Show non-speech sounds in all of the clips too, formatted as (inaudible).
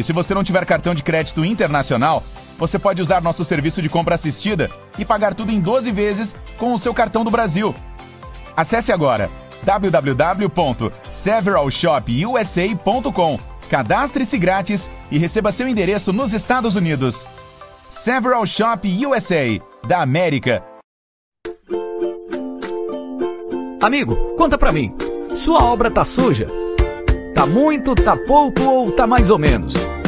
E se você não tiver cartão de crédito internacional, você pode usar nosso serviço de compra assistida e pagar tudo em 12 vezes com o seu cartão do Brasil. Acesse agora www.severalshopusa.com. Cadastre-se grátis e receba seu endereço nos Estados Unidos. Several Shop USA, da América. Amigo, conta pra mim. Sua obra tá suja? Tá muito, tá pouco ou tá mais ou menos?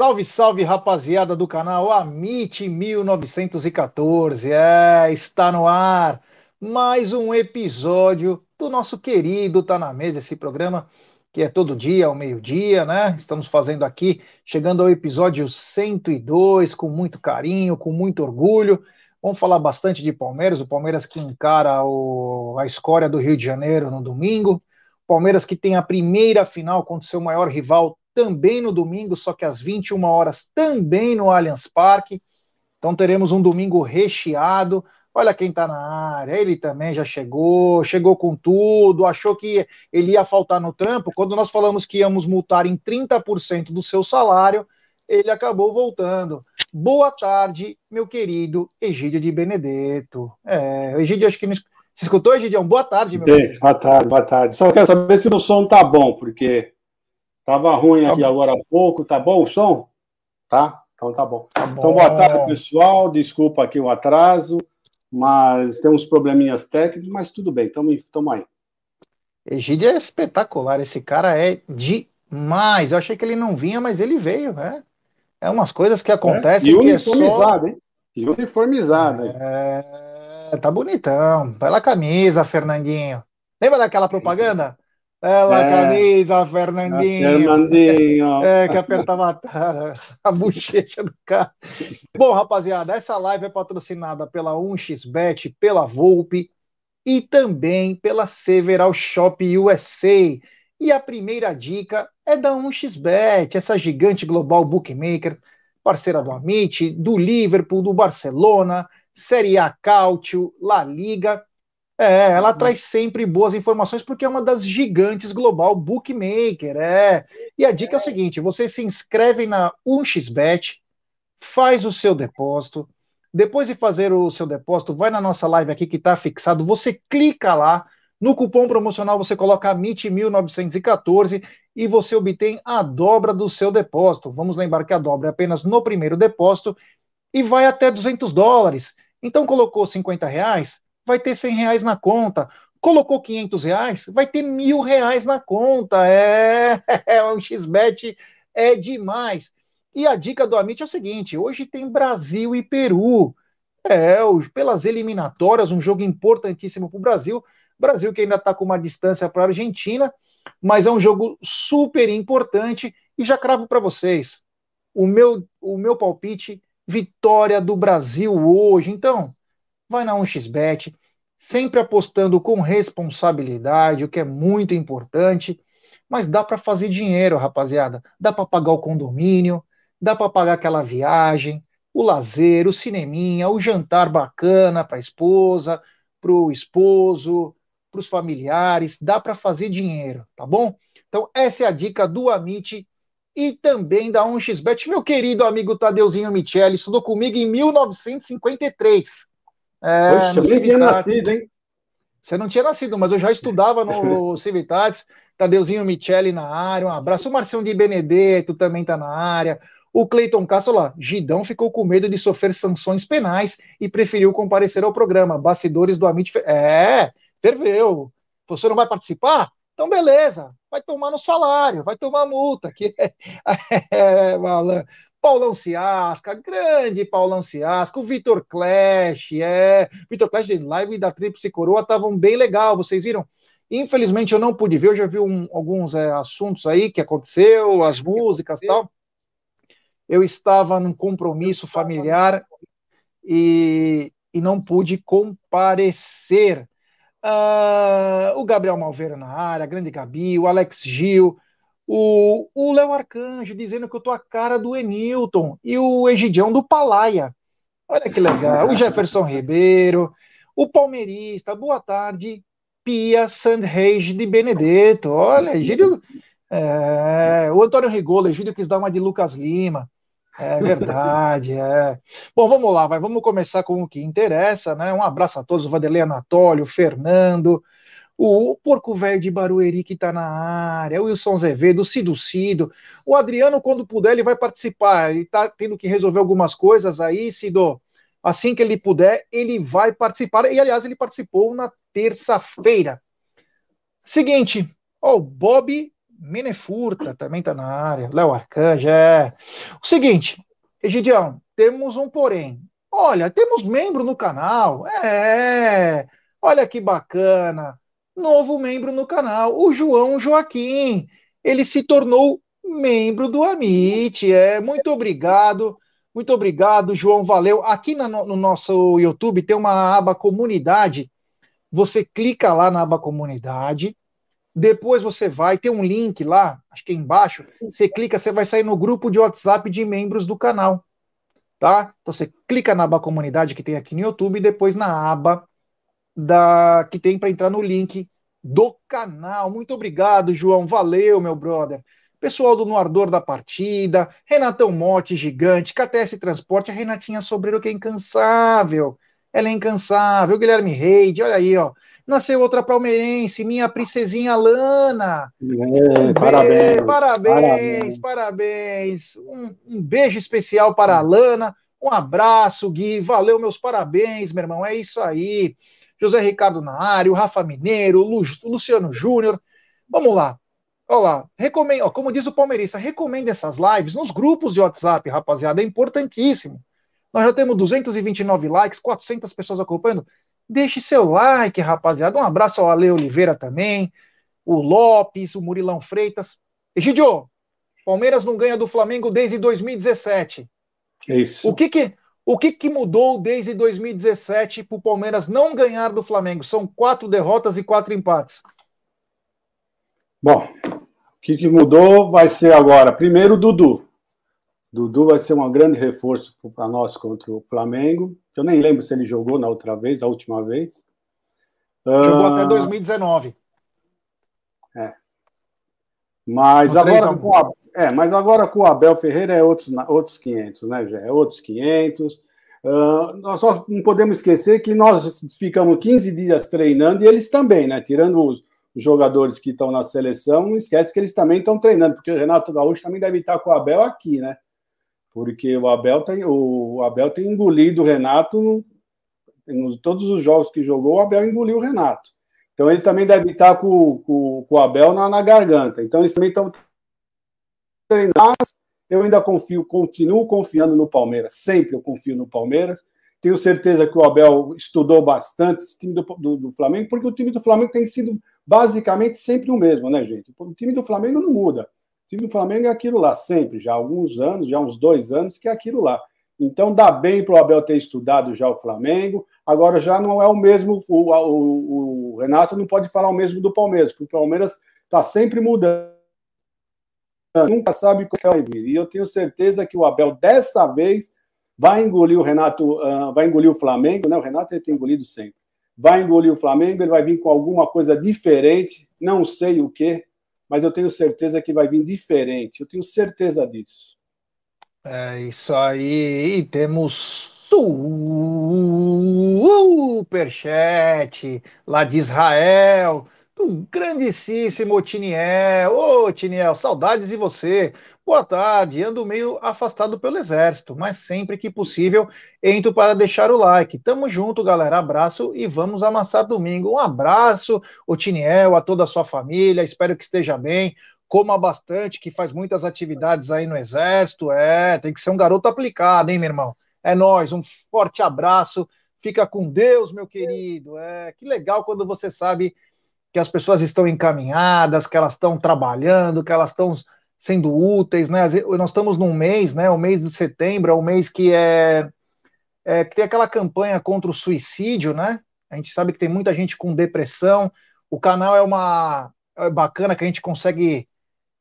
Salve, salve, rapaziada do canal Amit 1914. É, está no ar mais um episódio do nosso querido Tá na Mesa, esse programa que é todo dia ao meio-dia, né? Estamos fazendo aqui, chegando ao episódio 102, com muito carinho, com muito orgulho. Vamos falar bastante de Palmeiras, o Palmeiras que encara o, a escória do Rio de Janeiro no domingo. Palmeiras que tem a primeira final contra o seu maior rival também no domingo, só que às 21 horas, também no Allianz Parque. Então teremos um domingo recheado. Olha quem está na área, ele também já chegou, chegou com tudo, achou que ele ia faltar no trampo. Quando nós falamos que íamos multar em 30% do seu salário, ele acabou voltando. Boa tarde, meu querido Egídio de Benedetto. É, Egídio, acho que não... Você escutou, Egidião? Boa tarde, meu Boa tarde, boa tarde. Só quero saber se o som tá bom, porque Tava ruim aqui tá agora há pouco, tá bom o som? Tá? Então tá bom. tá bom. Então boa tarde, pessoal. Desculpa aqui o atraso, mas tem uns probleminhas técnicos, mas tudo bem, estamos aí. Egídio é espetacular, esse cara é demais. Eu achei que ele não vinha, mas ele veio, né? É umas coisas que acontecem. É? E uniformizado, é só... hein? E uniformizado. É, tá bonitão. Bela camisa, Fernandinho. Lembra daquela propaganda? Ela, é, camisa, Fernandinho. Fernandinho. É, que apertava a, (laughs) a bochecha do cara. Bom, rapaziada, essa live é patrocinada pela 1xBet, pela Volpe e também pela Several Shop USA. E a primeira dica é da 1xBet, essa gigante global bookmaker, parceira do Amit, do Liverpool, do Barcelona, Série A Cautio, La Liga é, ela traz sempre boas informações porque é uma das gigantes global bookmaker, é. E a dica é o seguinte, você se inscreve na 1xBet, faz o seu depósito, depois de fazer o seu depósito, vai na nossa live aqui que está fixado, você clica lá, no cupom promocional você coloca MIT1914 e você obtém a dobra do seu depósito. Vamos lembrar que a dobra é apenas no primeiro depósito e vai até 200 dólares. Então colocou 50 reais, vai ter 100 reais na conta. Colocou 500 reais, vai ter mil reais na conta. É, (laughs) é um XBET é demais. E a dica do Amit é o seguinte: hoje tem Brasil e Peru. É, pelas eliminatórias, um jogo importantíssimo para o Brasil. Brasil que ainda está com uma distância para a Argentina, mas é um jogo super importante. E já cravo para vocês: o meu, o meu palpite, vitória do Brasil hoje. Então, vai na 1xBet, sempre apostando com responsabilidade, o que é muito importante. Mas dá para fazer dinheiro, rapaziada. Dá para pagar o condomínio, dá para pagar aquela viagem, o lazer, o cineminha, o jantar bacana para a esposa, para o esposo, para os familiares, dá para fazer dinheiro, tá bom? Então, essa é a dica do Amit e também da 1xBet. Meu querido amigo Tadeuzinho Michele estudou comigo em 1953. É, Poxa, eu nem tinha nascido, hein? Você não tinha nascido, mas eu já estudava no (laughs) Civitatis. Tadeuzinho Michele na área, um abraço. O Marcião de Benedetto também está na área. O Cleiton Castro lá, Gidão ficou com medo de sofrer sanções penais e preferiu comparecer ao programa. Bastidores do Amit. É, ferveu. Você não vai participar? Então, beleza, vai tomar no salário, vai tomar multa. Que (laughs) é, é, Paulão Ciasca, grande Paulão Ciasca, o Vitor Clash, é. Vitor Clash de live da Tríplice Coroa estavam bem legal, vocês viram? Infelizmente eu não pude ver, eu já vi um, alguns é, assuntos aí que aconteceu, as músicas e tal. Eu estava num compromisso familiar e, e não pude comparecer. Uh, o Gabriel Malveira na área, grande Gabi, o Alex Gil, o Léo Arcanjo dizendo que eu tô a cara do Enilton e o Egidião do Palaia. Olha que legal. O Jefferson Ribeiro, o palmeirista, boa tarde, Pia Sandreis de Benedetto. Olha, Egídio. É, o Antônio Rigolo, Egídio quis dar uma de Lucas Lima. É verdade, é. Bom, vamos lá, vai, vamos começar com o que interessa, né? Um abraço a todos, o Vanderlei Anatólio, o Fernando, o Porco Velho de Barueri que está na área, o Wilson Azevedo, o Cido Cido, o Adriano, quando puder, ele vai participar, ele está tendo que resolver algumas coisas aí, Cido, assim que ele puder, ele vai participar, e aliás, ele participou na terça-feira. Seguinte, ó, o Bob Menefurta também está na área, Léo Arcanjo, é. O seguinte, Egidião, temos um porém. Olha, temos membro no canal, é. Olha que bacana. Novo membro no canal, o João Joaquim. Ele se tornou membro do Amit. É, muito obrigado. Muito obrigado, João. Valeu. Aqui no, no nosso YouTube tem uma aba comunidade. Você clica lá na aba comunidade depois você vai, tem um link lá, acho que é embaixo. Você clica, você vai sair no grupo de WhatsApp de membros do canal. Tá? Então você clica na aba comunidade que tem aqui no YouTube e depois na aba da que tem para entrar no link do canal. Muito obrigado, João. Valeu, meu brother. Pessoal do No Ardor da Partida, Renatão Mote, gigante, KTS Transporte, a Renatinha Sobreiro, que é incansável. Ela é incansável. Guilherme Reide, olha aí, ó. Nasceu outra palmeirense, minha princesinha Lana. É, parabéns, parabéns, parabéns. Um, um, beijo especial para a Lana. Um abraço, Gui. Valeu, meus parabéns, meu irmão. É isso aí. José Ricardo na área, o Rafa Mineiro, o Luciano Júnior. Vamos lá. Olha lá, recomendo, ó, como diz o palmeirista, recomendo essas lives nos grupos de WhatsApp, rapaziada, é importantíssimo. Nós já temos 229 likes, 400 pessoas acompanhando. Deixe seu like, rapaziada. Um abraço ao Ale Oliveira também, o Lopes, o Murilão Freitas. Egidio, Palmeiras não ganha do Flamengo desde 2017. É isso. O que que, o que, que mudou desde 2017 para o Palmeiras não ganhar do Flamengo? São quatro derrotas e quatro empates. Bom, o que, que mudou vai ser agora, primeiro, Dudu. Dudu vai ser um grande reforço para nós contra o Flamengo. Eu nem lembro se ele jogou na outra vez, da última vez. Jogou uh... até 2019. É. Mas agora, com a, é, mas agora com o Abel Ferreira é outros, outros 500, né, Jé? É outros 500. Uh, nós só não podemos esquecer que nós ficamos 15 dias treinando e eles também, né? Tirando os, os jogadores que estão na seleção, não esquece que eles também estão treinando, porque o Renato Gaúcho também deve estar com o Abel aqui, né? porque o Abel tem, o Abel tem engolido o Renato em todos os jogos que jogou, o Abel engoliu o Renato. Então ele também deve estar com, com, com o Abel na, na, garganta. Então eles também estão treinar, eu ainda confio, continuo confiando no Palmeiras. Sempre eu confio no Palmeiras. Tenho certeza que o Abel estudou bastante esse time do, do, do, Flamengo, porque o time do Flamengo tem sido basicamente sempre o mesmo, né, gente? O time do Flamengo não muda. O time do Flamengo é aquilo lá, sempre, já há alguns anos, já há uns dois anos, que é aquilo lá. Então dá bem para o Abel ter estudado já o Flamengo. Agora já não é o mesmo. O, o, o Renato não pode falar o mesmo do Palmeiras, porque o Palmeiras está sempre mudando. Nunca sabe o que vai vir. E eu tenho certeza que o Abel, dessa vez, vai engolir o Renato, uh, vai engolir o Flamengo, né? O Renato ele tem engolido sempre. Vai engolir o Flamengo, ele vai vir com alguma coisa diferente, não sei o que, mas eu tenho certeza que vai vir diferente. Eu tenho certeza disso. É isso aí. E temos superchat lá de Israel do grandíssimo Tiniel. Ô, Tiniel, saudades de você. Boa tarde. Ando meio afastado pelo exército, mas sempre que possível entro para deixar o like. Tamo junto, galera. Abraço e vamos amassar domingo. Um abraço, o Tiniel, a toda a sua família. Espero que esteja bem. Coma bastante, que faz muitas atividades aí no exército. É, tem que ser um garoto aplicado, hein, meu irmão? É nós. Um forte abraço. Fica com Deus, meu querido. É, que legal quando você sabe que as pessoas estão encaminhadas, que elas estão trabalhando, que elas estão sendo úteis, né? Nós estamos num mês, né? O mês de setembro é o mês que é, é que tem aquela campanha contra o suicídio, né? A gente sabe que tem muita gente com depressão. O canal é uma é bacana que a gente consegue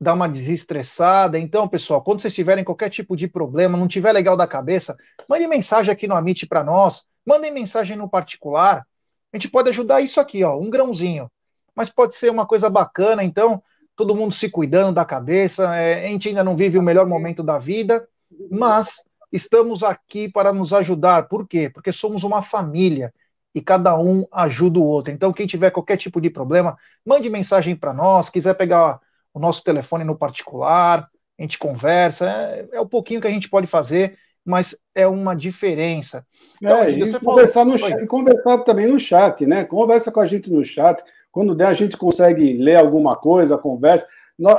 dar uma desestressada. Então, pessoal, quando vocês tiverem qualquer tipo de problema, não tiver legal da cabeça, mande mensagem aqui no Amit para nós, mandem mensagem no particular. A gente pode ajudar isso aqui, ó, um grãozinho mas pode ser uma coisa bacana, então, todo mundo se cuidando da cabeça. É, a gente ainda não vive o melhor momento da vida, mas estamos aqui para nos ajudar. Por quê? Porque somos uma família e cada um ajuda o outro. Então, quem tiver qualquer tipo de problema, mande mensagem para nós. Quiser pegar o nosso telefone no particular, a gente conversa. É, é o pouquinho que a gente pode fazer, mas é uma diferença. Então, é, e conversar, falou... no chat, conversar também no chat, né? Conversa com a gente no chat. Quando der, a gente consegue ler alguma coisa, conversa.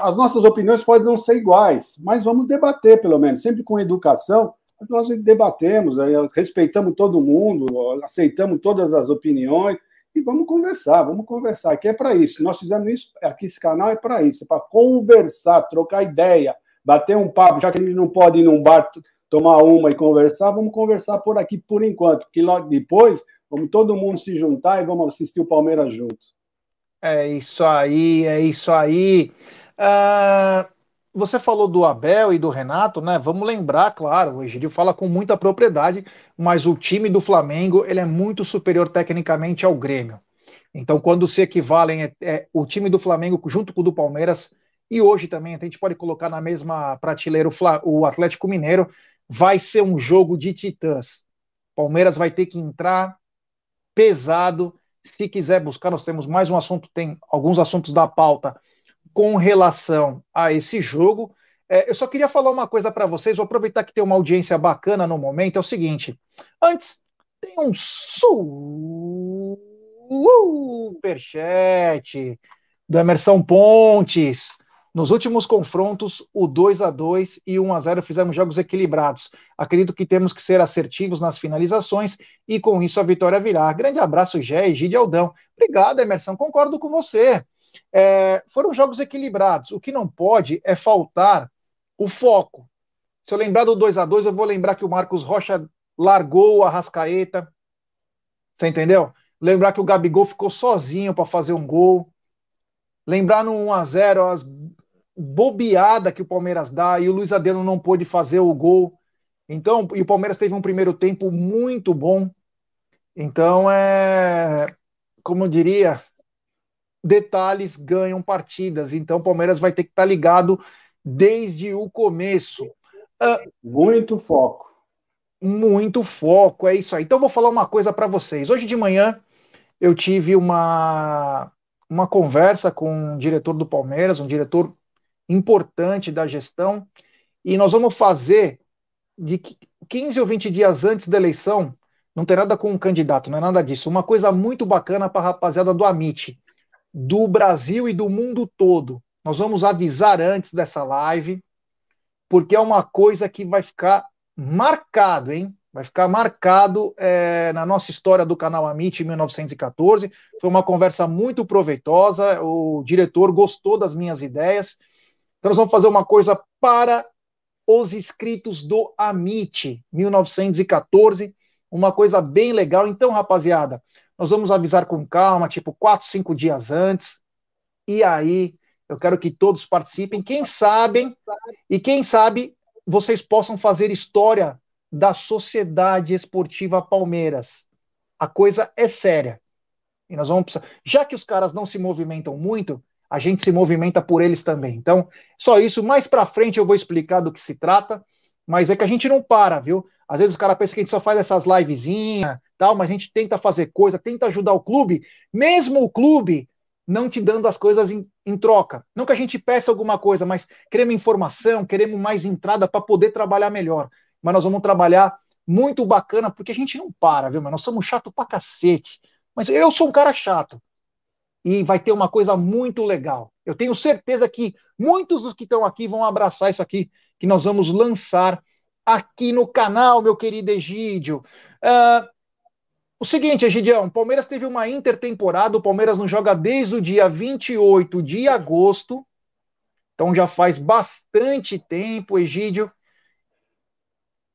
As nossas opiniões podem não ser iguais, mas vamos debater, pelo menos, sempre com educação. Nós debatemos, respeitamos todo mundo, aceitamos todas as opiniões e vamos conversar, vamos conversar. Aqui é para isso. Nós fizemos isso, aqui esse canal é para isso, é para conversar, trocar ideia, bater um papo, já que a gente não pode ir num bar tomar uma e conversar, vamos conversar por aqui por enquanto, porque logo depois vamos todo mundo se juntar e vamos assistir o Palmeiras juntos. É isso aí, é isso aí. Uh, você falou do Abel e do Renato, né? Vamos lembrar, claro, o Egidio fala com muita propriedade, mas o time do Flamengo ele é muito superior tecnicamente ao Grêmio. Então, quando se equivalem é, é, o time do Flamengo junto com o do Palmeiras, e hoje também a gente pode colocar na mesma prateleira o, Fla, o Atlético Mineiro, vai ser um jogo de titãs. Palmeiras vai ter que entrar pesado se quiser buscar, nós temos mais um assunto, tem alguns assuntos da pauta com relação a esse jogo. É, eu só queria falar uma coisa para vocês, vou aproveitar que tem uma audiência bacana no momento. É o seguinte: antes, tem um superchat do Emerson Pontes. Nos últimos confrontos, o 2 a 2 e 1 a 0 fizemos jogos equilibrados. Acredito que temos que ser assertivos nas finalizações e com isso a vitória virá. Grande abraço, Gé e Gide Aldão. Obrigado, Emerson. Concordo com você. É, foram jogos equilibrados. O que não pode é faltar o foco. Se eu lembrar do 2 a 2 eu vou lembrar que o Marcos Rocha largou a Rascaeta. Você entendeu? Lembrar que o Gabigol ficou sozinho para fazer um gol. Lembrar no 1 a 0 as bobeada que o Palmeiras dá e o Luiz Adriano não pôde fazer o gol. Então, e o Palmeiras teve um primeiro tempo muito bom. Então, é como eu diria, detalhes ganham partidas. Então, o Palmeiras vai ter que estar tá ligado desde o começo. Uh, muito foco. Muito foco, é isso aí. Então, vou falar uma coisa para vocês. Hoje de manhã eu tive uma, uma conversa com um diretor do Palmeiras, um diretor importante da gestão, e nós vamos fazer de 15 ou 20 dias antes da eleição, não tem nada com o candidato, não é nada disso, uma coisa muito bacana para a rapaziada do Amit, do Brasil e do mundo todo. Nós vamos avisar antes dessa live, porque é uma coisa que vai ficar marcado, hein? Vai ficar marcado é, na nossa história do canal Amit em 1914. Foi uma conversa muito proveitosa. O diretor gostou das minhas ideias. Então, nós vamos fazer uma coisa para os inscritos do Amit 1914. Uma coisa bem legal. Então, rapaziada, nós vamos avisar com calma, tipo quatro, cinco dias antes. E aí, eu quero que todos participem. Quem sabe, e quem sabe vocês possam fazer história da Sociedade Esportiva Palmeiras. A coisa é séria. E nós vamos precisar. Já que os caras não se movimentam muito, a gente se movimenta por eles também. Então, só isso. Mais para frente eu vou explicar do que se trata. Mas é que a gente não para, viu? Às vezes o cara pensa que a gente só faz essas livezinhas, tal, mas a gente tenta fazer coisa, tenta ajudar o clube, mesmo o clube não te dando as coisas em, em troca. Não que a gente peça alguma coisa, mas queremos informação, queremos mais entrada para poder trabalhar melhor mas nós vamos trabalhar muito bacana, porque a gente não para, viu? Mas nós somos chato pra cacete. Mas eu sou um cara chato. E vai ter uma coisa muito legal. Eu tenho certeza que muitos dos que estão aqui vão abraçar isso aqui, que nós vamos lançar aqui no canal, meu querido Egídio. Uh, o seguinte, Egidião, o Palmeiras teve uma intertemporada, o Palmeiras não joga desde o dia 28 de agosto, então já faz bastante tempo, Egídio.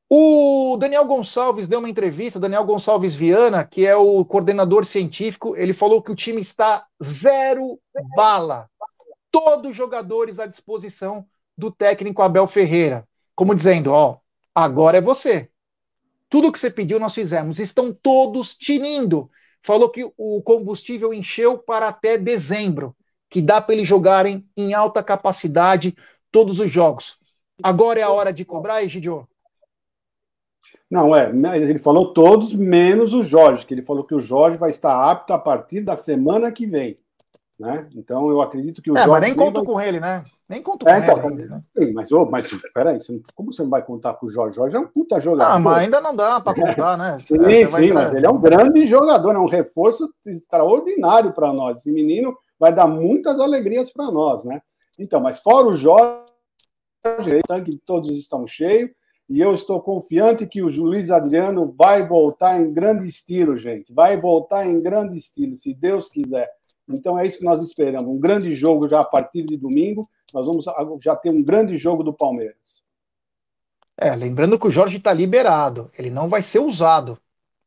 O Daniel Gonçalves deu uma entrevista, Daniel Gonçalves Viana, que é o coordenador científico, ele falou que o time está zero bala. Todos os jogadores à disposição do técnico Abel Ferreira. Como dizendo, ó, agora é você. Tudo que você pediu nós fizemos. Estão todos tinindo. Falou que o combustível encheu para até dezembro, que dá para eles jogarem em alta capacidade todos os jogos. Agora é a hora de cobrar, Egidio? Não, é, né, ele falou todos, menos o Jorge, que ele falou que o Jorge vai estar apto a partir da semana que vem. Né? Então eu acredito que o é, Jorge. Mas nem conto vai... com ele, né? Nem conto é, com então, ele. Né? Sim, mas, oh, mas peraí, como você não vai contar com o Jorge? Jorge é um puta jogador. Ah, mas ainda não dá para (laughs) contar, né? sim, sim, mas ele é um grande jogador, é um reforço extraordinário para nós. Esse menino vai dar muitas alegrias para nós, né? Então, mas fora o Jorge, o tanque todos estão cheios e eu estou confiante que o Luiz Adriano vai voltar em grande estilo, gente. Vai voltar em grande estilo, se Deus quiser. Então é isso que nós esperamos. Um grande jogo já a partir de domingo. Nós vamos já ter um grande jogo do Palmeiras. É, lembrando que o Jorge está liberado. Ele não vai ser usado.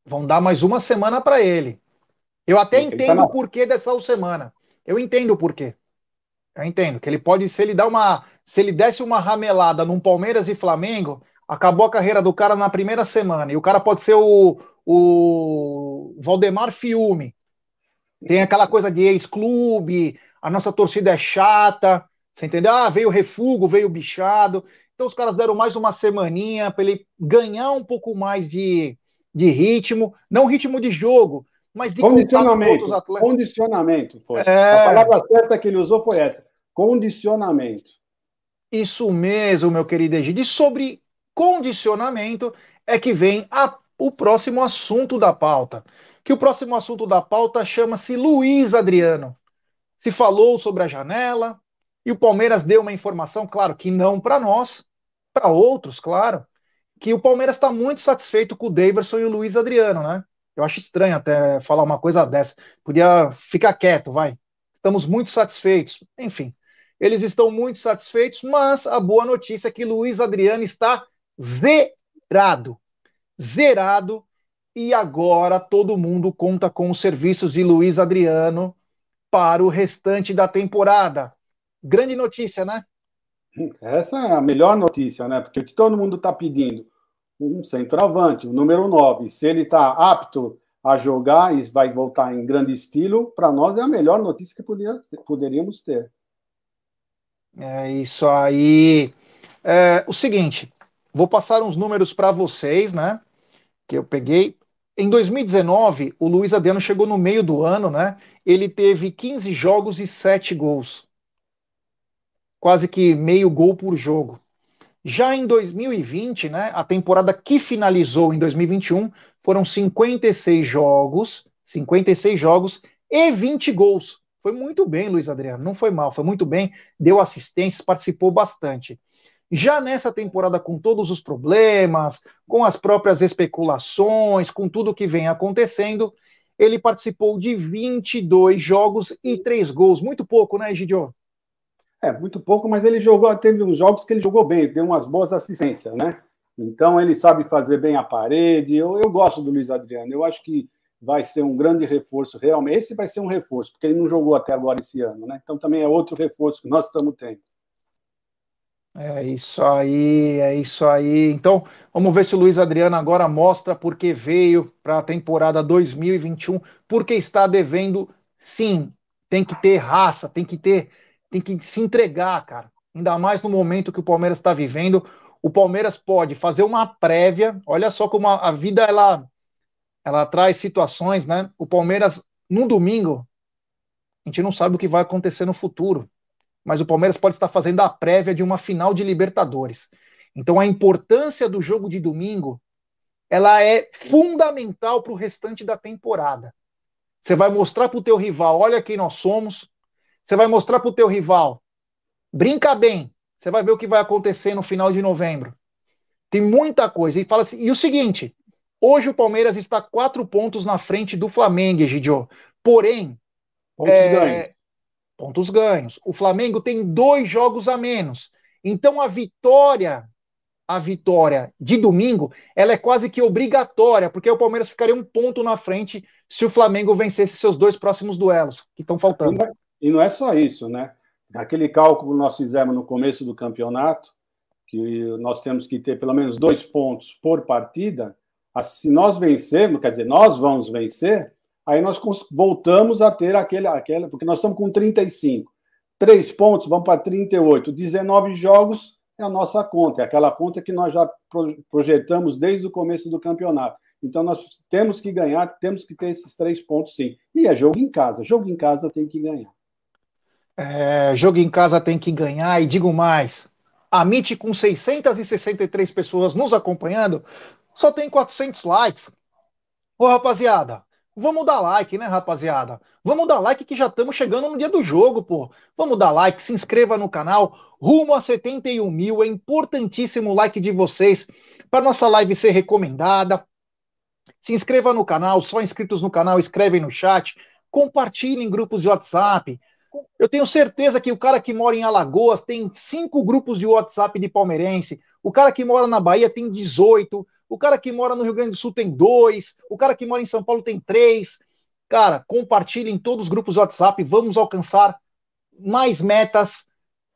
Vão dar mais uma semana para ele. Eu até Sim, tá entendo tá o porquê dessa semana. Eu entendo o porquê. Eu entendo que ele pode, se ele dá uma, se ele desse uma ramelada num Palmeiras e Flamengo, acabou a carreira do cara na primeira semana. E o cara pode ser o, o Valdemar Fiume. Tem aquela coisa de ex-clube, a nossa torcida é chata, você entendeu? Ah, veio refugo, veio bichado. Então os caras deram mais uma semaninha para ele ganhar um pouco mais de, de ritmo, não ritmo de jogo, mas de condicionamento. Com atletas. Condicionamento foi. É... A palavra certa que ele usou foi essa: condicionamento. Isso mesmo, meu querido Egide. E sobre condicionamento é que vem a, o próximo assunto da pauta. Que o próximo assunto da pauta chama-se Luiz Adriano. Se falou sobre a janela e o Palmeiras deu uma informação, claro que não para nós, para outros, claro, que o Palmeiras está muito satisfeito com o Daverson e o Luiz Adriano, né? Eu acho estranho até falar uma coisa dessa. Podia ficar quieto, vai. Estamos muito satisfeitos. Enfim, eles estão muito satisfeitos, mas a boa notícia é que Luiz Adriano está zerado. Zerado. E agora todo mundo conta com os serviços de Luiz Adriano para o restante da temporada. Grande notícia, né? Essa é a melhor notícia, né? Porque o que todo mundo está pedindo, um centroavante, o número 9, se ele está apto a jogar e vai voltar em grande estilo, para nós é a melhor notícia que poderia, poderíamos ter. É isso aí. É, o seguinte, Vou passar uns números para vocês, né? Que eu peguei. Em 2019, o Luiz Adriano chegou no meio do ano, né? Ele teve 15 jogos e 7 gols. Quase que meio gol por jogo. Já em 2020, né, a temporada que finalizou em 2021, foram 56 jogos, 56 jogos e 20 gols. Foi muito bem, Luiz Adriano, não foi mal, foi muito bem, deu assistências, participou bastante. Já nessa temporada, com todos os problemas, com as próprias especulações, com tudo que vem acontecendo, ele participou de 22 jogos e 3 gols. Muito pouco, né, Gidio? É, muito pouco, mas ele jogou, teve uns jogos que ele jogou bem, deu umas boas assistências, né? Então ele sabe fazer bem a parede. Eu, eu gosto do Luiz Adriano. Eu acho que vai ser um grande reforço, realmente. Esse vai ser um reforço, porque ele não jogou até agora esse ano, né? Então também é outro reforço que nós estamos tendo. É isso aí, é isso aí. Então, vamos ver se o Luiz Adriano agora mostra por que veio para a temporada 2021, porque está devendo, sim, tem que ter raça, tem que ter, tem que se entregar, cara. Ainda mais no momento que o Palmeiras está vivendo. O Palmeiras pode fazer uma prévia. Olha só como a, a vida ela ela traz situações, né? O Palmeiras, no domingo, a gente não sabe o que vai acontecer no futuro, mas o Palmeiras pode estar fazendo a prévia de uma final de Libertadores. Então a importância do jogo de domingo, ela é fundamental para o restante da temporada. Você vai mostrar para o teu rival, olha quem nós somos. Você vai mostrar para o teu rival, brinca bem. Você vai ver o que vai acontecer no final de novembro. Tem muita coisa. E fala assim, e o seguinte, Hoje o Palmeiras está quatro pontos na frente do Flamengo, Egidio. Porém, pontos, é, ganhos. Pontos ganhos. O Flamengo tem dois jogos a menos. Então a vitória, a vitória de domingo, ela é quase que obrigatória, porque o Palmeiras ficaria um ponto na frente se o Flamengo vencesse seus dois próximos duelos que estão faltando. E não, é, é só isso, né? Aquele cálculo que nós fizemos no começo do campeonato, que nós temos que ter pelo menos dois pontos por partida, se nós vencermos, quer dizer, nós vamos vencer, aí nós voltamos a ter aquele, aquele porque nós estamos com 35. Três pontos, vamos para 38. 19 jogos é a nossa conta, é aquela conta que nós já projetamos desde o começo do campeonato. Então nós temos que ganhar, temos que ter esses três pontos sim. E é jogo em casa. Jogo em casa tem que ganhar. É, jogo em casa tem que ganhar, e digo mais: a MIT com 663 pessoas nos acompanhando, só tem 400 likes. Ô, rapaziada, vamos dar like, né, rapaziada? Vamos dar like que já estamos chegando no dia do jogo, pô. Vamos dar like, se inscreva no canal. Rumo a 71 mil. É importantíssimo o like de vocês para nossa live ser recomendada. Se inscreva no canal, só inscritos no canal, escrevem no chat, compartilhem em grupos de WhatsApp. Eu tenho certeza que o cara que mora em Alagoas tem cinco grupos de WhatsApp de palmeirense. O cara que mora na Bahia tem 18 o cara que mora no Rio Grande do Sul tem dois, o cara que mora em São Paulo tem três. Cara, compartilhe em todos os grupos WhatsApp, vamos alcançar mais metas,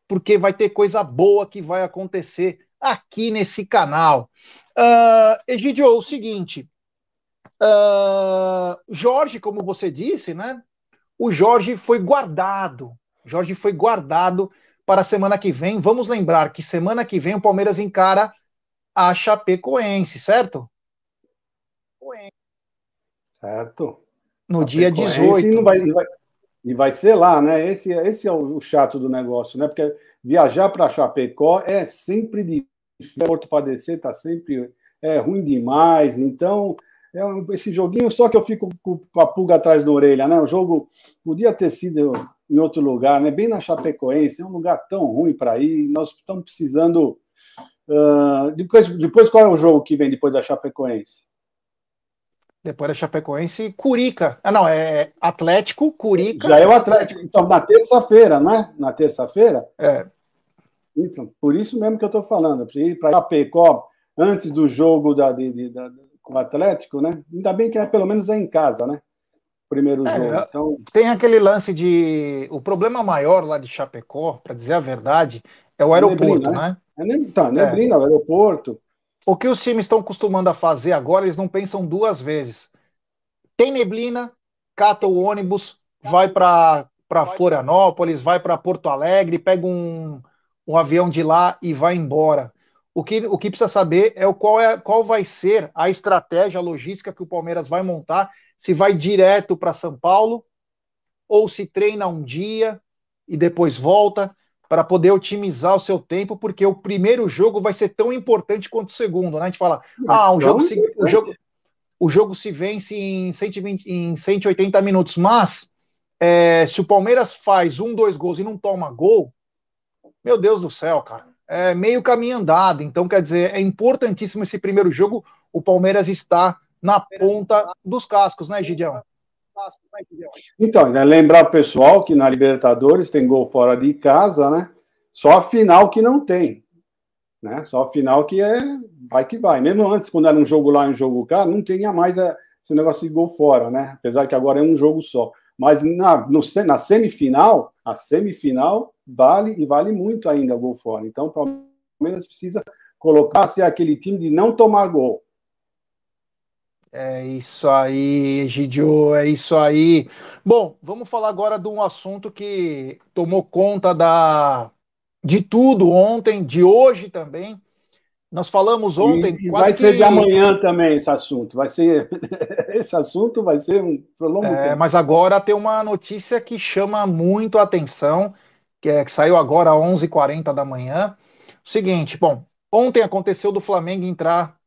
porque vai ter coisa boa que vai acontecer aqui nesse canal. Uh, Egidio, o seguinte, uh, Jorge, como você disse, né? O Jorge foi guardado. Jorge foi guardado para a semana que vem. Vamos lembrar que semana que vem o Palmeiras encara a Chapecoense, certo? Certo. No dia 18. E vai, e, vai, e vai ser lá, né? Esse, esse é o, chato do negócio, né? Porque viajar para Chapecó é sempre difícil. Porto para descer tá sempre é ruim demais. Então, é um, esse joguinho só que eu fico com, com a pulga atrás da orelha, né? O jogo podia ter sido em outro lugar, né? Bem na Chapecoense, é um lugar tão ruim para ir. Nós estamos precisando Uh, depois, depois, qual é o jogo que vem depois da Chapecoense? Depois da Chapecoense, Curica. Ah, não, é Atlético, Curica. Já é o Atlético. Então, na terça-feira, né? Na terça-feira? É. Então, por isso mesmo que eu estou falando. Para Chapecó, antes do jogo da, de, de, da, com o Atlético, né? Ainda bem que é, pelo menos é em casa, né? Primeiro é, jogo. Então... Tem aquele lance de. O problema maior lá de Chapecó, para dizer a verdade, é o aeroporto, né? né? É nem, tá, neblina, é. é. aeroporto. O que os times estão acostumando a fazer agora, eles não pensam duas vezes. Tem neblina, cata o ônibus, vai para Florianópolis, vai para Porto Alegre, pega um, um avião de lá e vai embora. O que, o que precisa saber é o qual, é qual vai ser a estratégia a logística que o Palmeiras vai montar, se vai direto para São Paulo, ou se treina um dia e depois volta para poder otimizar o seu tempo, porque o primeiro jogo vai ser tão importante quanto o segundo, né? A gente fala, ah, o jogo, se, o jogo, o jogo se vence em, 120, em 180 minutos, mas é, se o Palmeiras faz um, dois gols e não toma gol, meu Deus do céu, cara, é meio caminho andado. Então, quer dizer, é importantíssimo esse primeiro jogo. O Palmeiras está na ponta dos cascos, né, Gideão? Então, né, lembrar o pessoal que na Libertadores tem gol fora de casa, né? Só a final que não tem. Né? Só a final que é vai que vai. Mesmo antes, quando era um jogo lá e um jogo cá, não tinha mais é, esse negócio de gol fora, né? Apesar que agora é um jogo só. Mas na, no, na semifinal, a semifinal vale e vale muito ainda gol fora. Então, o Palmeiras precisa colocar se aquele time de não tomar gol. É isso aí, Gidio, é isso aí. Bom, vamos falar agora de um assunto que tomou conta da de tudo ontem, de hoje também. Nós falamos ontem. E, vai ser de amanhã também esse assunto. Vai ser (laughs) esse assunto vai ser um longo é, tempo. Mas agora tem uma notícia que chama muito a atenção, que, é, que saiu agora às 11h40 da manhã. O seguinte, bom, ontem aconteceu do Flamengo entrar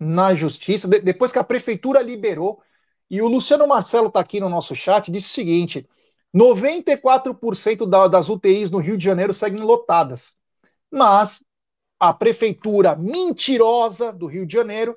na justiça, de, depois que a prefeitura liberou, e o Luciano Marcelo está aqui no nosso chat, disse o seguinte: 94% da, das UTIs no Rio de Janeiro seguem lotadas. Mas a prefeitura mentirosa do Rio de Janeiro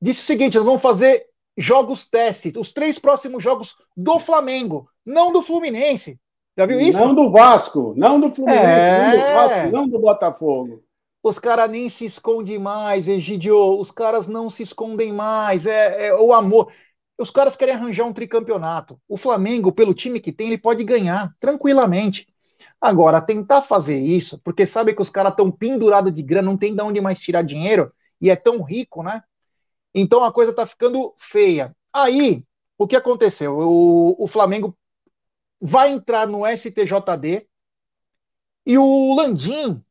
disse o seguinte: nós vamos fazer jogos teste, os três próximos jogos do Flamengo, não do Fluminense. Já viu isso? Não do Vasco, não do Fluminense, é... não do Vasco, não do Botafogo. Os caras nem se escondem mais, Egidio. Os caras não se escondem mais. É, é, o amor. Os caras querem arranjar um tricampeonato. O Flamengo, pelo time que tem, ele pode ganhar tranquilamente. Agora, tentar fazer isso, porque sabe que os caras estão pendurados de grana, não tem de onde mais tirar dinheiro, e é tão rico, né? Então a coisa tá ficando feia. Aí, o que aconteceu? O, o Flamengo vai entrar no STJD e o Landim,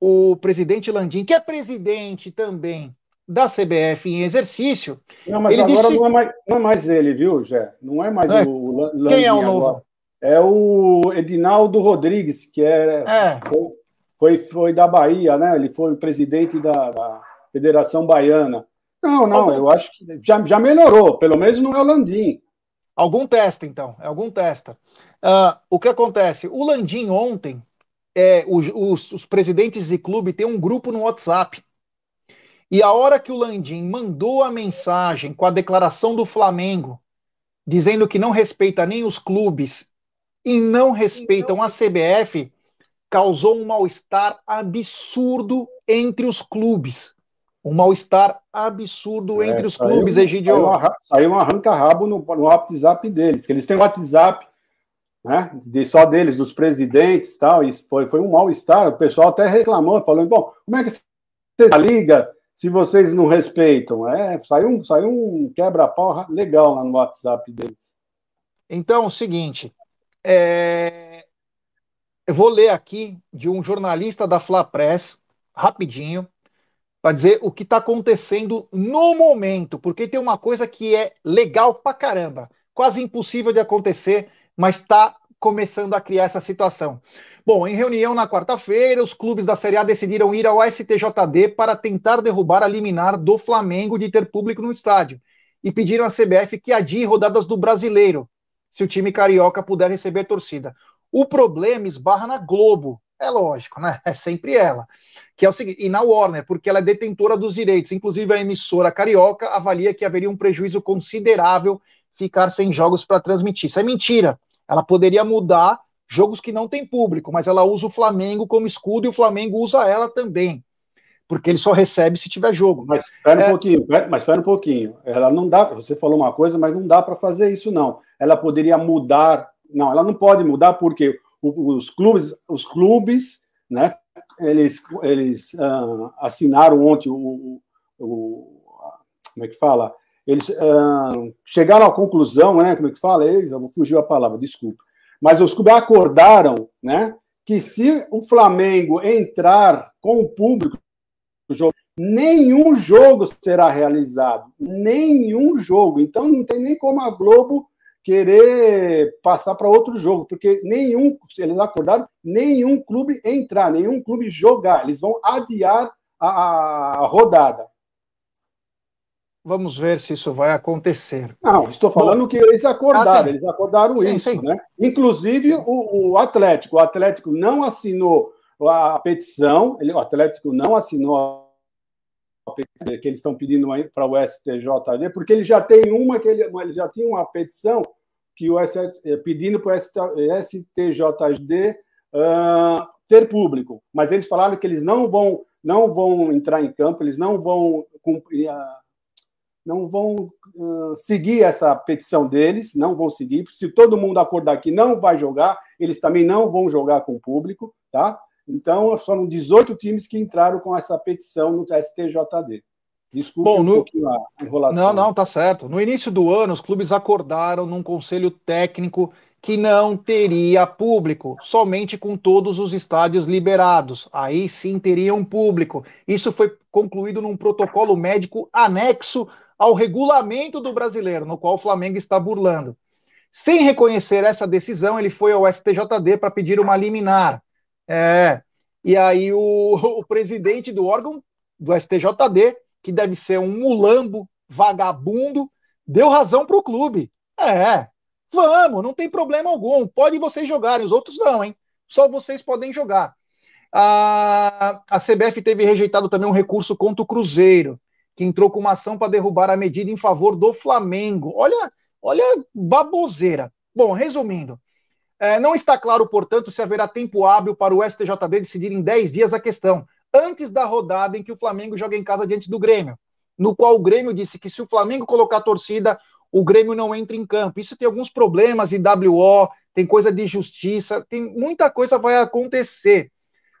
o presidente Landim, que é presidente também da CBF em exercício. Não, mas agora disse... não, é mais, não é mais ele, viu, Jé? Não é mais é. o Landim. Quem é o novo? Agora. É o Edinaldo Rodrigues, que é, é. Foi, foi da Bahia, né? Ele foi presidente da, da Federação Baiana. Não, não, algum... eu acho que já, já melhorou, pelo menos não é o Landim. Algum testa, então, é algum testa. Uh, o que acontece? O Landim ontem, é, os, os, os presidentes de clube têm um grupo no WhatsApp. E a hora que o Landim mandou a mensagem com a declaração do Flamengo, dizendo que não respeita nem os clubes e não respeitam a CBF, causou um mal-estar absurdo entre os clubes. Um mal-estar absurdo é, entre os clubes, Egidio. Saiu um arranca-rabo no, no WhatsApp deles, que eles têm WhatsApp né, de, só deles, dos presidentes tal, e foi, foi um mal-estar. O pessoal até reclamou, falando: bom, como é que vocês liga se vocês não respeitam? É, saiu um, saiu um quebra-pau legal lá no WhatsApp deles. Então, o seguinte, é... Eu vou ler aqui de um jornalista da Fla Press, rapidinho, para dizer o que está acontecendo no momento, porque tem uma coisa que é legal pra caramba, quase impossível de acontecer, mas está começando a criar essa situação. Bom, em reunião na quarta-feira, os clubes da Série A decidiram ir ao STJD para tentar derrubar a liminar do Flamengo de ter público no estádio e pediram à CBF que adie rodadas do Brasileiro, se o time carioca puder receber torcida. O problema esbarra na Globo, é lógico, né? É sempre ela. Que é o seguinte, e na Warner, porque ela é detentora dos direitos. Inclusive, a emissora carioca avalia que haveria um prejuízo considerável ficar sem jogos para transmitir. Isso é mentira. Ela poderia mudar jogos que não tem público, mas ela usa o Flamengo como escudo e o Flamengo usa ela também. Porque ele só recebe se tiver jogo. Mas espera é... um pouquinho, mas espera um pouquinho. Ela não dá, você falou uma coisa, mas não dá para fazer isso, não ela poderia mudar. Não, ela não pode mudar porque os clubes, os clubes, né? Eles, eles uh, assinaram ontem o, o, como é que fala? Eles uh, chegaram à conclusão, né? Como é que fala? Eu fugiu a palavra, desculpa. Mas os clubes acordaram, né? Que se o Flamengo entrar com o público nenhum jogo será realizado, nenhum jogo. Então não tem nem como a Globo querer passar para outro jogo, porque nenhum, eles acordaram, nenhum clube entrar, nenhum clube jogar, eles vão adiar a, a rodada. Vamos ver se isso vai acontecer. Não, estou falando Bom, que eles acordaram, ah, eles acordaram sim, isso, sim. né? Inclusive o, o, Atlético, o Atlético não assinou a petição, ele, o Atlético não assinou a petição que eles estão pedindo para o STJD, porque ele já tem uma que ele, ele já tinha uma petição que o eh, pedindo para o STJD uh, ter público, mas eles falaram que eles não vão não vão entrar em campo, eles não vão cumprir a, não vão uh, seguir essa petição deles, não vão seguir. Se todo mundo acordar que não vai jogar, eles também não vão jogar com o público, tá? Então, foram 18 times que entraram com essa petição no STJD. Desculpe Bom, no... um a enrolação. Não, não, tá certo. No início do ano, os clubes acordaram num conselho técnico que não teria público, somente com todos os estádios liberados. Aí sim teriam público. Isso foi concluído num protocolo médico anexo ao regulamento do brasileiro, no qual o Flamengo está burlando. Sem reconhecer essa decisão, ele foi ao STJD para pedir uma liminar. É, e aí o, o presidente do órgão do STJD, que deve ser um mulambo, vagabundo, deu razão para o clube. É, Vamos, não tem problema algum. Pode vocês jogarem, os outros não, hein? Só vocês podem jogar. A, a CBF teve rejeitado também um recurso contra o Cruzeiro, que entrou com uma ação para derrubar a medida em favor do Flamengo. Olha, olha baboseira. Bom, resumindo, é, não está claro, portanto, se haverá tempo hábil para o STJD decidir em 10 dias a questão, antes da rodada em que o Flamengo joga em casa diante do Grêmio, no qual o Grêmio disse que se o Flamengo colocar a torcida, o Grêmio não entra em campo. Isso tem alguns problemas em WO, tem coisa de justiça, tem muita coisa vai acontecer.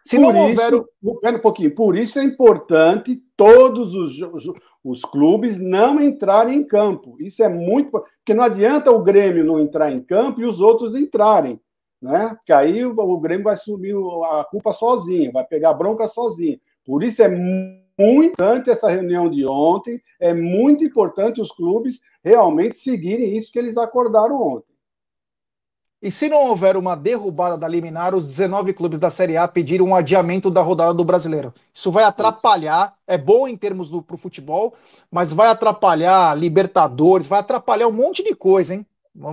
Se por não houver. Isso, Pera um pouquinho. Por isso é importante todos os, os, os, clubes não entrarem em campo. Isso é muito. Porque não adianta o Grêmio não entrar em campo e os outros entrarem. Né? Porque aí o, o Grêmio vai assumir a culpa sozinho, vai pegar a bronca sozinho. Por isso é muito importante essa reunião de ontem, é muito importante os clubes realmente seguirem isso que eles acordaram ontem. E se não houver uma derrubada da liminar, os 19 clubes da Série A pediram um adiamento da rodada do Brasileiro. Isso vai atrapalhar, é bom em termos do pro futebol, mas vai atrapalhar Libertadores, vai atrapalhar um monte de coisa, hein?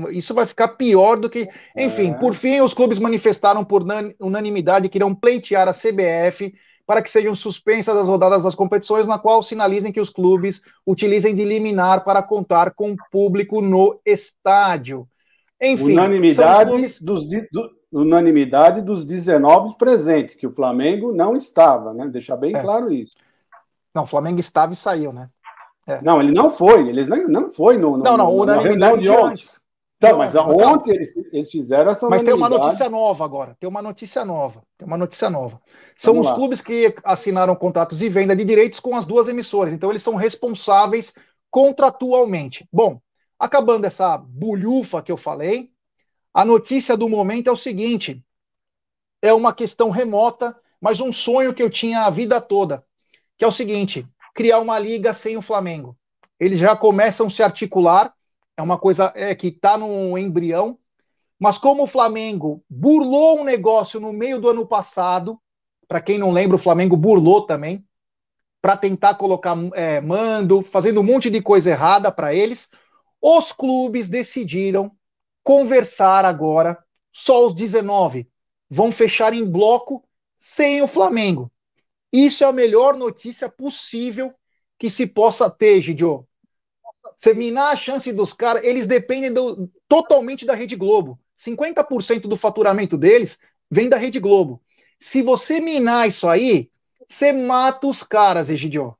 Isso vai ficar pior do que. Enfim, é. por fim, os clubes manifestaram por unanimidade que irão pleitear a CBF para que sejam suspensas as rodadas das competições, na qual sinalizem que os clubes utilizem de liminar para contar com público no estádio. Enfim, unanimidade, dos, do, unanimidade dos 19 presentes, que o Flamengo não estava, né? Deixar bem é. claro isso. Não, o Flamengo estava e saiu, né? É. Não, ele não foi, eles não, não foi no, no Não, não, unanimidade de antes. Então, mas ontem eles, eles fizeram essa Mas tem uma notícia nova agora. Tem uma notícia nova. Tem uma notícia nova. São Vamos os lá. clubes que assinaram contratos de venda de direitos com as duas emissoras. Então, eles são responsáveis contratualmente. Bom, acabando essa bulhufa que eu falei, a notícia do momento é o seguinte: é uma questão remota, mas um sonho que eu tinha a vida toda, que é o seguinte: criar uma liga sem o Flamengo. Eles já começam a se articular é uma coisa é, que está no embrião. Mas como o Flamengo burlou um negócio no meio do ano passado, para quem não lembra, o Flamengo burlou também, para tentar colocar é, mando, fazendo um monte de coisa errada para eles, os clubes decidiram conversar agora, só os 19 vão fechar em bloco sem o Flamengo. Isso é a melhor notícia possível que se possa ter, Gidio. Você minar a chance dos caras, eles dependem do, totalmente da Rede Globo. 50% do faturamento deles vem da Rede Globo. Se você minar isso aí, você mata os caras, Egidio.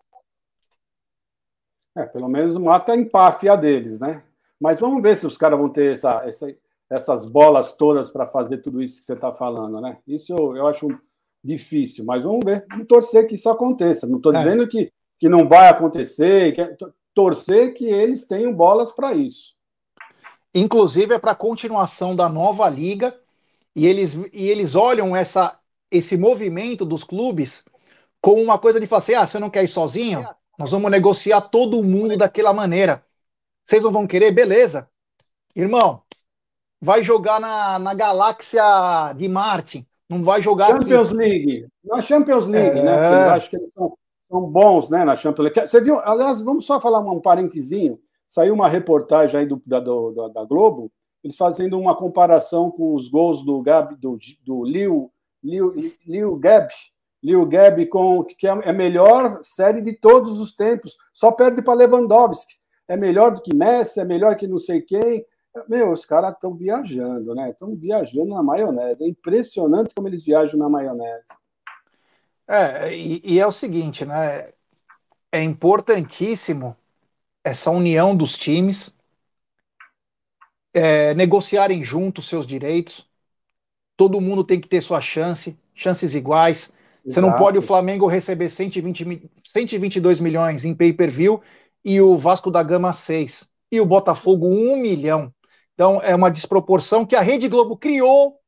É, pelo menos mata a empáfia deles, né? Mas vamos ver se os caras vão ter essa, essa, essas bolas todas para fazer tudo isso que você está falando, né? Isso eu, eu, acho difícil, mas vamos ver, vamos torcer que isso aconteça. Não estou é. dizendo que, que não vai acontecer, que, torcer que eles tenham bolas para isso. Inclusive é para a continuação da nova liga e eles, e eles olham essa, esse movimento dos clubes como uma coisa de falar assim: ah, você não quer ir sozinho? Nós vamos negociar todo mundo daquela maneira. Vocês não vão querer? Beleza. Irmão, vai jogar na, na galáxia de Marte. Não vai jogar. Champions aqui. League. Na Champions League, é... né? Porque eu acho que eles são são bons né, na Champions League. Você viu, aliás, vamos só falar um parentezinho. Saiu uma reportagem aí do, da, do, da Globo, eles fazendo uma comparação com os gols do, Gabi, do, do Liu Liu, Liu Gab, Liu Gab com que é a melhor série de todos os tempos, só perde para Lewandowski. É melhor do que Messi, é melhor que não sei quem. Meu, os caras estão viajando, né? Estão viajando na maionese. É impressionante como eles viajam na maionese. É, e, e é o seguinte, né? É importantíssimo essa união dos times, é, negociarem juntos seus direitos. Todo mundo tem que ter sua chance, chances iguais. Você não pode o Flamengo receber 120, 122 milhões em pay-per-view e o Vasco da Gama 6 e o Botafogo 1 milhão. Então é uma desproporção que a Rede Globo criou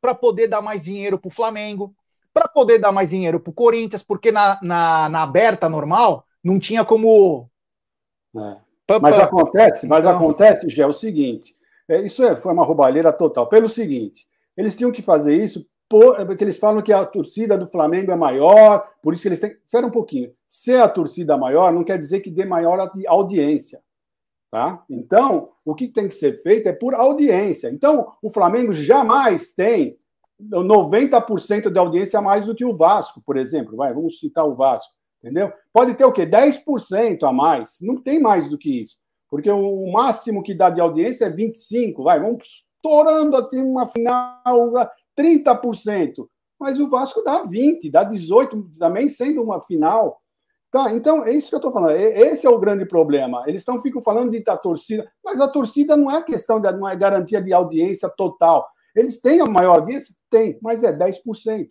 para poder dar mais dinheiro para o Flamengo, para poder dar mais dinheiro para o Corinthians, porque na, na, na, aberta normal não tinha como. É. Mas acontece, mas então... acontece, já é o seguinte: é, isso é, foi uma roubalheira total. Pelo seguinte, eles tinham que fazer isso porque eles falam que a torcida do Flamengo é maior, por isso que eles têm. Espera um pouquinho. Ser a torcida maior não quer dizer que dê maior audiência. Tá? Então, o que tem que ser feito é por audiência. Então, o Flamengo jamais tem 90% de audiência a mais do que o Vasco, por exemplo. Vai, vamos citar o Vasco, entendeu? Pode ter o quê? 10% a mais. Não tem mais do que isso. Porque o máximo que dá de audiência é 25, vai, vamos estourando assim uma final 30%. Mas o Vasco dá 20, dá 18, também sendo uma final. Tá, então é isso que eu estou falando. Esse é o grande problema. Eles estão ficam falando de da torcida, mas a torcida não é questão de não é garantia de audiência total. Eles têm a maior audiência? Tem, mas é 10%, 15%.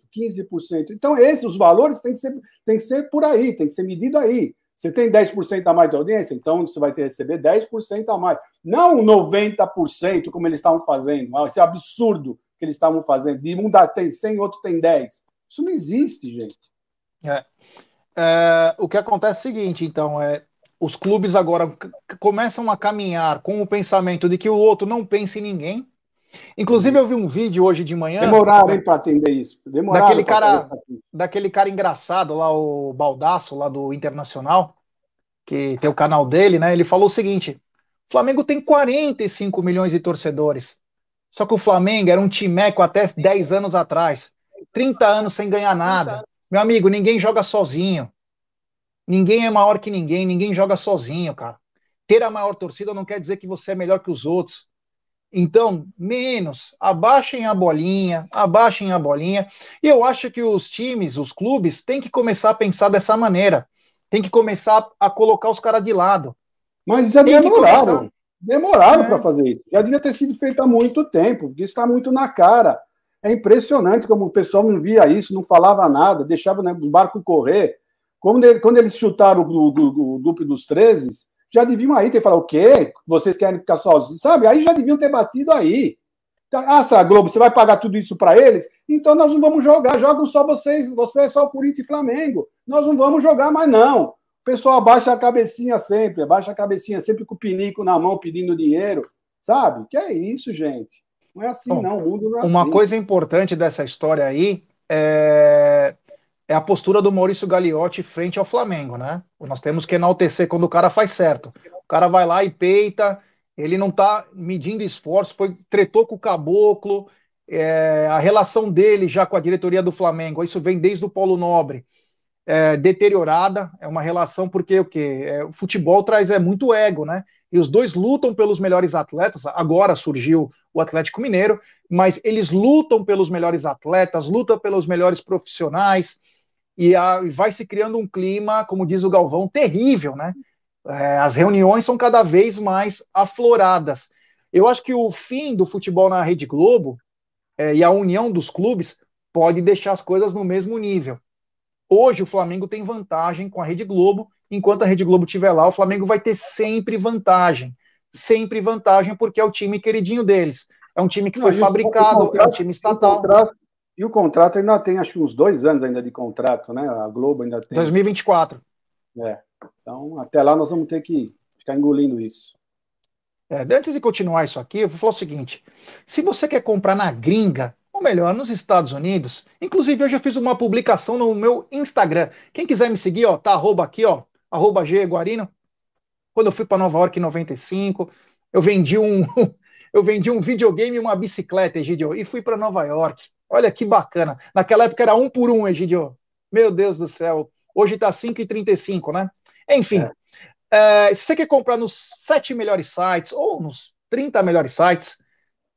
Então, esses os valores têm que ser, têm que ser por aí, tem que ser medido aí. Você tem 10% a mais de audiência, então você vai ter que receber 10% a mais. Não 90%, como eles estavam fazendo. Esse absurdo que eles estavam fazendo. De um tem 100, outro tem 10. Isso não existe, gente. É. É, o que acontece é o seguinte, então, é os clubes agora começam a caminhar com o pensamento de que o outro não pensa em ninguém, Inclusive, eu vi um vídeo hoje de manhã. Demoraram para atender isso. Demoraram daquele cara, daquele cara engraçado lá, o Baldaço, lá do Internacional, que tem o canal dele, né? Ele falou o seguinte: o Flamengo tem 45 milhões de torcedores. Só que o Flamengo era um timeco até 10 anos atrás. 30 anos sem ganhar nada. Meu amigo, ninguém joga sozinho. Ninguém é maior que ninguém, ninguém joga sozinho, cara. Ter a maior torcida não quer dizer que você é melhor que os outros. Então, menos, abaixem a bolinha, abaixem a bolinha. E eu acho que os times, os clubes, têm que começar a pensar dessa maneira. Tem que começar a colocar os caras de lado. Mas já demoraram. Demoraram é. para fazer isso. Já devia ter sido feito há muito tempo, porque isso está muito na cara. É impressionante como o pessoal não via isso, não falava nada, deixava né, o barco correr. Quando, quando eles chutaram o, o, o duplo dos 13, já deviam aí ter falado, o quê? Vocês querem ficar sozinhos? Sabe? Aí já deviam ter batido aí. Tá, ah, Globo, você vai pagar tudo isso para eles? Então nós não vamos jogar, jogam só vocês, você é só o Corinthians e Flamengo. Nós não vamos jogar mais, não. O pessoal abaixa a cabecinha sempre, abaixa a cabecinha sempre com o pinico na mão pedindo dinheiro. Sabe? Que é isso, gente. Não é assim, Bom, não. O mundo não é Uma assim. coisa importante dessa história aí é é a postura do Maurício Gagliotti frente ao Flamengo, né? Nós temos que enaltecer quando o cara faz certo. O cara vai lá e peita, ele não tá medindo esforço, foi, tretou com o caboclo, é, a relação dele já com a diretoria do Flamengo, isso vem desde o Paulo Nobre, é, deteriorada, é uma relação porque o que é, o futebol traz é muito ego, né? E os dois lutam pelos melhores atletas. Agora surgiu o Atlético Mineiro, mas eles lutam pelos melhores atletas, lutam pelos melhores profissionais e, a, vai se criando um clima, como diz o Galvão, terrível, né? É, as reuniões são cada vez mais afloradas. Eu acho que o fim do futebol na Rede Globo é, e a união dos clubes pode deixar as coisas no mesmo nível. Hoje o Flamengo tem vantagem com a Rede Globo, enquanto a Rede Globo estiver lá, o Flamengo vai ter sempre vantagem. Sempre vantagem, porque é o time queridinho deles. É um time que foi Não, fabricado, contrato, é um time estatal. O contrato, e o contrato ainda tem, acho que uns dois anos ainda de contrato, né? A Globo ainda tem. 2024. É. Então, até lá nós vamos ter que ficar engolindo isso. É, antes de continuar isso aqui, eu vou falar o seguinte: se você quer comprar na gringa, ou melhor, nos Estados Unidos, inclusive eu fiz uma publicação no meu Instagram. Quem quiser me seguir, ó, tá arroba aqui, ó, arroba G Guarino. Quando eu fui para Nova York em 95, eu vendi um (laughs) eu vendi um videogame e uma bicicleta, Egidio, e fui para Nova York. Olha que bacana. Naquela época era um por um, Egidio. Meu Deus do céu. Hoje está 5,35, né? Enfim, é. É, se você quer comprar nos sete melhores sites ou nos 30 melhores sites,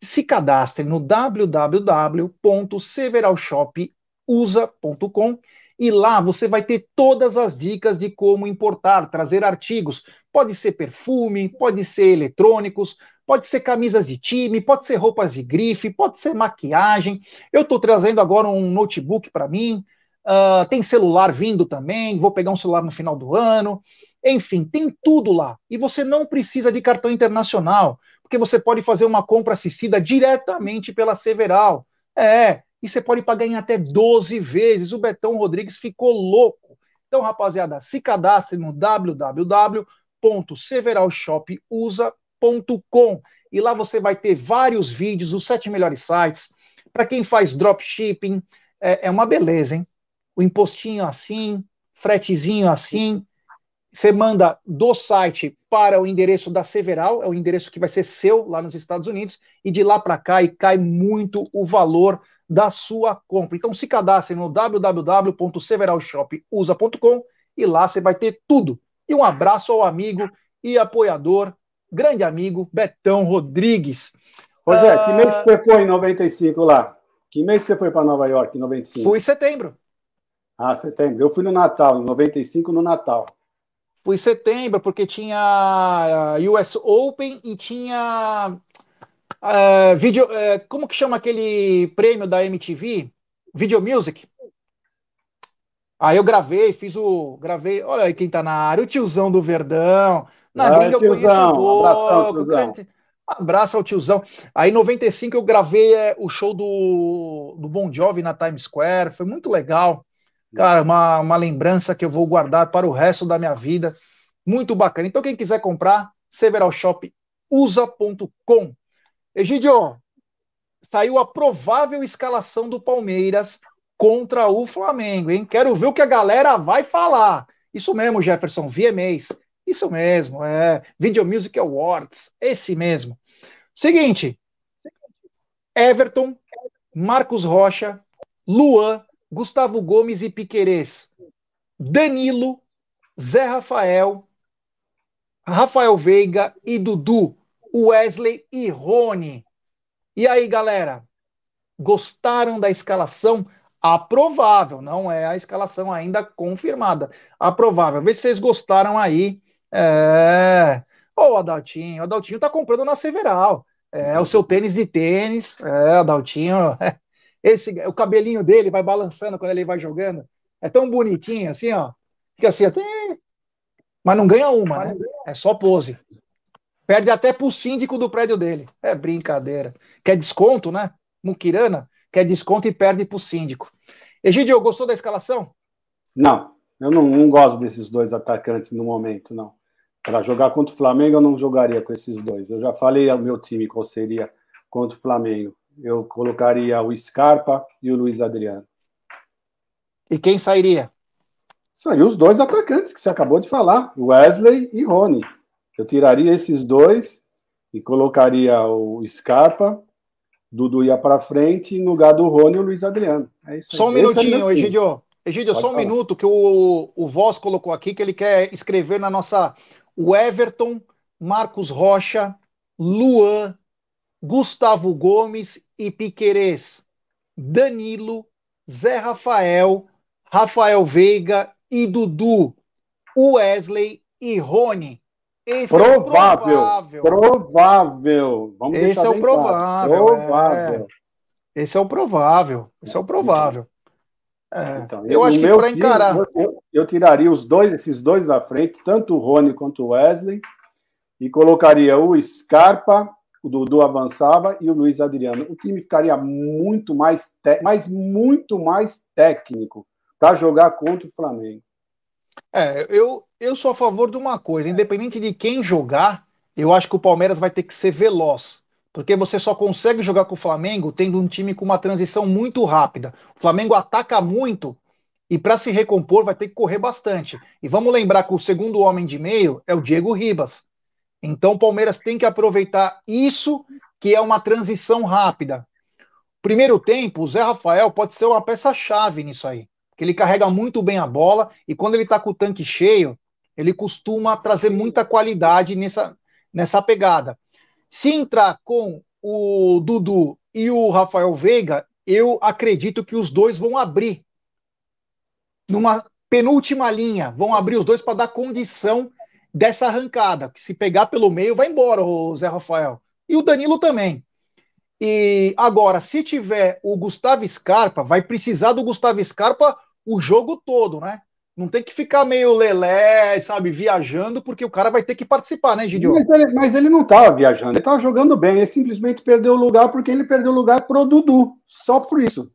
se cadastre no www.severalshopusa.com e lá você vai ter todas as dicas de como importar, trazer artigos. Pode ser perfume, pode ser eletrônicos, pode ser camisas de time, pode ser roupas de grife, pode ser maquiagem. Eu estou trazendo agora um notebook para mim, Uh, tem celular vindo também, vou pegar um celular no final do ano. Enfim, tem tudo lá. E você não precisa de cartão internacional, porque você pode fazer uma compra assistida diretamente pela Several. É, e você pode pagar em até 12 vezes. O Betão Rodrigues ficou louco. Então, rapaziada, se cadastre no www.severalshopusa.com e lá você vai ter vários vídeos, os sete melhores sites. Para quem faz dropshipping, é, é uma beleza, hein? o impostinho assim, fretezinho assim. Você manda do site para o endereço da Several, é o endereço que vai ser seu lá nos Estados Unidos, e de lá para cá e cai muito o valor da sua compra. Então se cadastre no www.severalshopusa.com e lá você vai ter tudo. E um abraço ao amigo e apoiador, grande amigo Betão Rodrigues. Rogé, ah... que mês você foi em 95 lá? Que mês você foi para Nova York em 95? Fui em setembro. Ah, setembro. Eu fui no Natal, em 95 no Natal. Fui em setembro, porque tinha US Open e tinha uh, vídeo. Uh, como que chama aquele prêmio da MTV? Video Music. Aí eu gravei, fiz o. Gravei. Olha aí quem tá na área, o tiozão do Verdão. Na gringa eu conheço um pouco. Abração, grande, abraço ao tiozão. Aí em 95 eu gravei é, o show do, do Bon Jovi na Times Square. Foi muito legal. Cara, uma, uma lembrança que eu vou guardar para o resto da minha vida. Muito bacana. Então, quem quiser comprar, severalshopusa.com. Egidio, saiu a provável escalação do Palmeiras contra o Flamengo, hein? Quero ver o que a galera vai falar. Isso mesmo, Jefferson, VMAs. Isso mesmo, é. Video Music Awards. Esse mesmo. Seguinte: Everton, Marcos Rocha, Luan, Gustavo Gomes e Piquerez, Danilo, Zé Rafael, Rafael Veiga e Dudu, Wesley e Rony. E aí, galera? Gostaram da escalação? Aprovável, não é a escalação ainda confirmada. Aprovável. Vê se vocês gostaram aí. É. Ô, oh, Adaltinho, o Adaltinho tá comprando na Several. É o seu tênis de tênis. É, Adaltinho. É. Esse, o cabelinho dele vai balançando quando ele vai jogando. É tão bonitinho assim, ó. Fica assim, até. Mas não ganha uma, né? É só pose. Perde até pro síndico do prédio dele. É brincadeira. Quer desconto, né? Mukirana quer desconto e perde pro síndico. Egidio, gostou da escalação? Não, eu não, não gosto desses dois atacantes no momento, não. Para jogar contra o Flamengo, eu não jogaria com esses dois. Eu já falei ao meu time qual seria contra o Flamengo eu colocaria o Scarpa e o Luiz Adriano. E quem sairia? Saiu os dois atacantes que você acabou de falar, Wesley e Rony. Eu tiraria esses dois e colocaria o Scarpa, Dudu ia para frente, no lugar do Rony o Luiz Adriano. É isso só um Esse é minutinho, é Egidio. Egidio, só um falar. minuto que o, o Voz colocou aqui que ele quer escrever na nossa o Everton, Marcos Rocha, Luan, Gustavo Gomes e Piquerez, Danilo, Zé Rafael, Rafael Veiga e Dudu, Wesley e Rony. Esse provável, é o provável. Provável. Vamos Esse é o provável. Claro. Provável. É. Esse é o provável. Esse é o provável. É. Então, eu, eu acho que para encarar. Eu, eu, tiraria os dois, esses dois da frente, tanto o Rony quanto o Wesley, e colocaria o Scarpa o Dudu avançava e o Luiz Adriano. O time ficaria muito mais, mas muito mais técnico para jogar contra o Flamengo. É, eu, eu sou a favor de uma coisa, independente de quem jogar, eu acho que o Palmeiras vai ter que ser veloz. Porque você só consegue jogar com o Flamengo tendo um time com uma transição muito rápida. O Flamengo ataca muito e para se recompor vai ter que correr bastante. E vamos lembrar que o segundo homem de meio é o Diego Ribas. Então o Palmeiras tem que aproveitar isso, que é uma transição rápida. primeiro tempo, o Zé Rafael pode ser uma peça-chave nisso aí. Porque ele carrega muito bem a bola e quando ele tá com o tanque cheio, ele costuma trazer muita qualidade nessa, nessa pegada. Se entrar com o Dudu e o Rafael Veiga, eu acredito que os dois vão abrir numa penúltima linha, vão abrir os dois para dar condição dessa arrancada. Que se pegar pelo meio, vai embora o Zé Rafael. E o Danilo também. E agora, se tiver o Gustavo Scarpa, vai precisar do Gustavo Scarpa o jogo todo, né? Não tem que ficar meio lelé, sabe, viajando, porque o cara vai ter que participar, né, Gidio? Mas ele, mas ele não estava viajando, ele estava jogando bem, ele simplesmente perdeu o lugar porque ele perdeu o lugar pro Dudu, só por isso,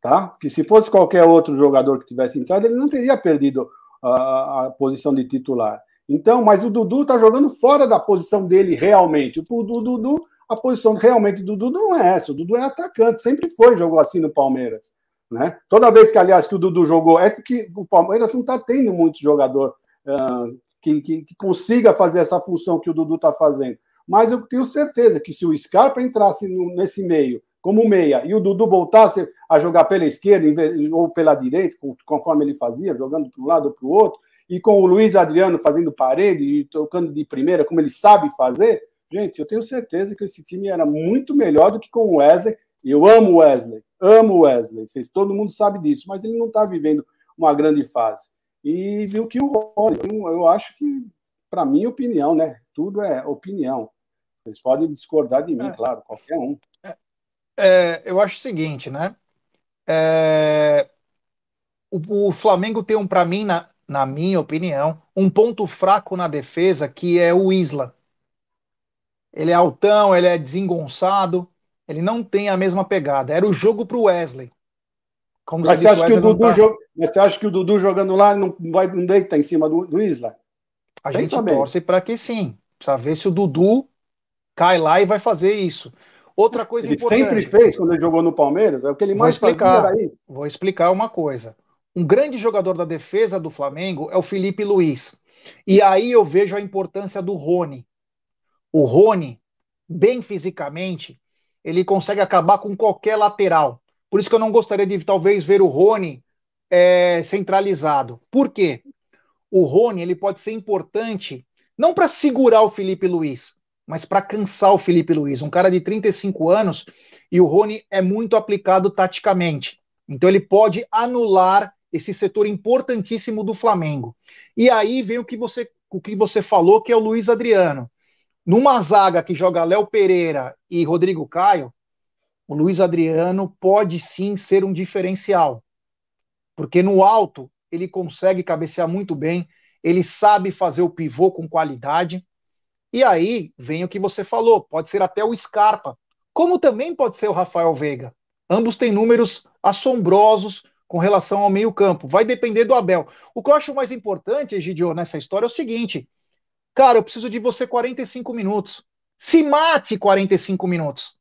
tá? Que se fosse qualquer outro jogador que tivesse entrado, ele não teria perdido a, a posição de titular. Então, mas o Dudu está jogando fora da posição dele realmente. O Dudu, a posição realmente do Dudu não é essa, o Dudu é atacante, sempre foi, jogou assim no Palmeiras. Né? Toda vez que, aliás, que o Dudu jogou, é que o Palmeiras não está tendo muito jogador uh, que, que, que, consiga fazer essa função que o Dudu está fazendo. Mas eu tenho certeza que se o Scarpa entrasse no, nesse meio como meia e o Dudu voltasse a jogar pela esquerda ou pela direita, conforme ele fazia, jogando para um lado ou para o outro, e com o Luiz Adriano fazendo parede e tocando de primeira, como ele sabe fazer, gente, eu tenho certeza que esse time era muito melhor do que com o Wesley. Eu amo o Wesley, Amo o Wesley, vocês, todo mundo sabe disso, mas ele não está vivendo uma grande fase. E viu que o Rony, eu acho que, para minha opinião, né? Tudo é opinião. Vocês podem discordar de mim, é. claro, qualquer um. É, é, eu acho o seguinte, né? É, o, o, Flamengo tem um, para mim, na, na minha opinião, um ponto fraco na defesa que é o Isla. Ele é altão, ele é desengonçado, ele não tem a mesma pegada. Era o jogo para o Wesley. Como Mas você, acha que o Dudu tá... jog... você acha que o Dudu jogando lá não vai não deita em cima do, do Isla? A Pensa gente bem. torce para que sim. Precisa ver se o Dudu cai lá e vai fazer isso. Outra coisa ele importante. sempre fez quando ele jogou no Palmeiras, é o que ele mais vou explicar, Vou explicar uma coisa. Um grande jogador da defesa do Flamengo é o Felipe Luiz. E aí eu vejo a importância do Rony. O Rony, bem fisicamente, ele consegue acabar com qualquer lateral. Por isso que eu não gostaria de talvez ver o Rony é, centralizado. Por quê? O Rony ele pode ser importante não para segurar o Felipe Luiz, mas para cansar o Felipe Luiz. Um cara de 35 anos e o Rony é muito aplicado taticamente. Então ele pode anular esse setor importantíssimo do Flamengo. E aí vem o que você, o que você falou, que é o Luiz Adriano. Numa zaga que joga Léo Pereira e Rodrigo Caio, o Luiz Adriano pode sim ser um diferencial. Porque no alto ele consegue cabecear muito bem, ele sabe fazer o pivô com qualidade. E aí vem o que você falou, pode ser até o Scarpa, como também pode ser o Rafael Veiga. Ambos têm números assombrosos com relação ao meio-campo. Vai depender do Abel. O que eu acho mais importante, Egidio, nessa história é o seguinte: Cara, eu preciso de você 45 minutos. Se mate 45 minutos.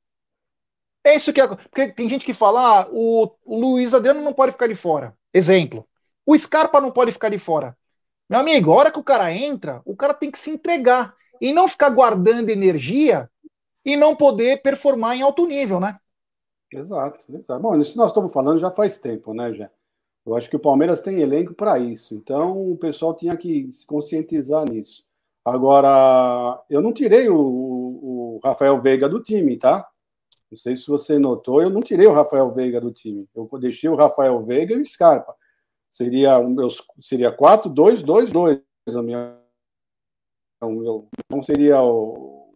É isso que é. Porque tem gente que fala, ah, o, Luiz Adriano não pode ficar de fora. Exemplo. O Scarpa não pode ficar de fora. Meu amigo, a hora que o cara entra, o cara tem que se entregar. E não ficar guardando energia e não poder performar em alto nível, né? Exato, exato. Bom, isso nós estamos falando já faz tempo, né, já. Eu acho que o Palmeiras tem elenco para isso. Então o pessoal tinha que se conscientizar nisso. Agora, eu não tirei o, o, Rafael Veiga do time, tá? Não sei se você notou, eu não tirei o Rafael Veiga do time. Eu deixei o Rafael Veiga e o Scarpa. Seria seria 4 2 2 2 a minha então seria o,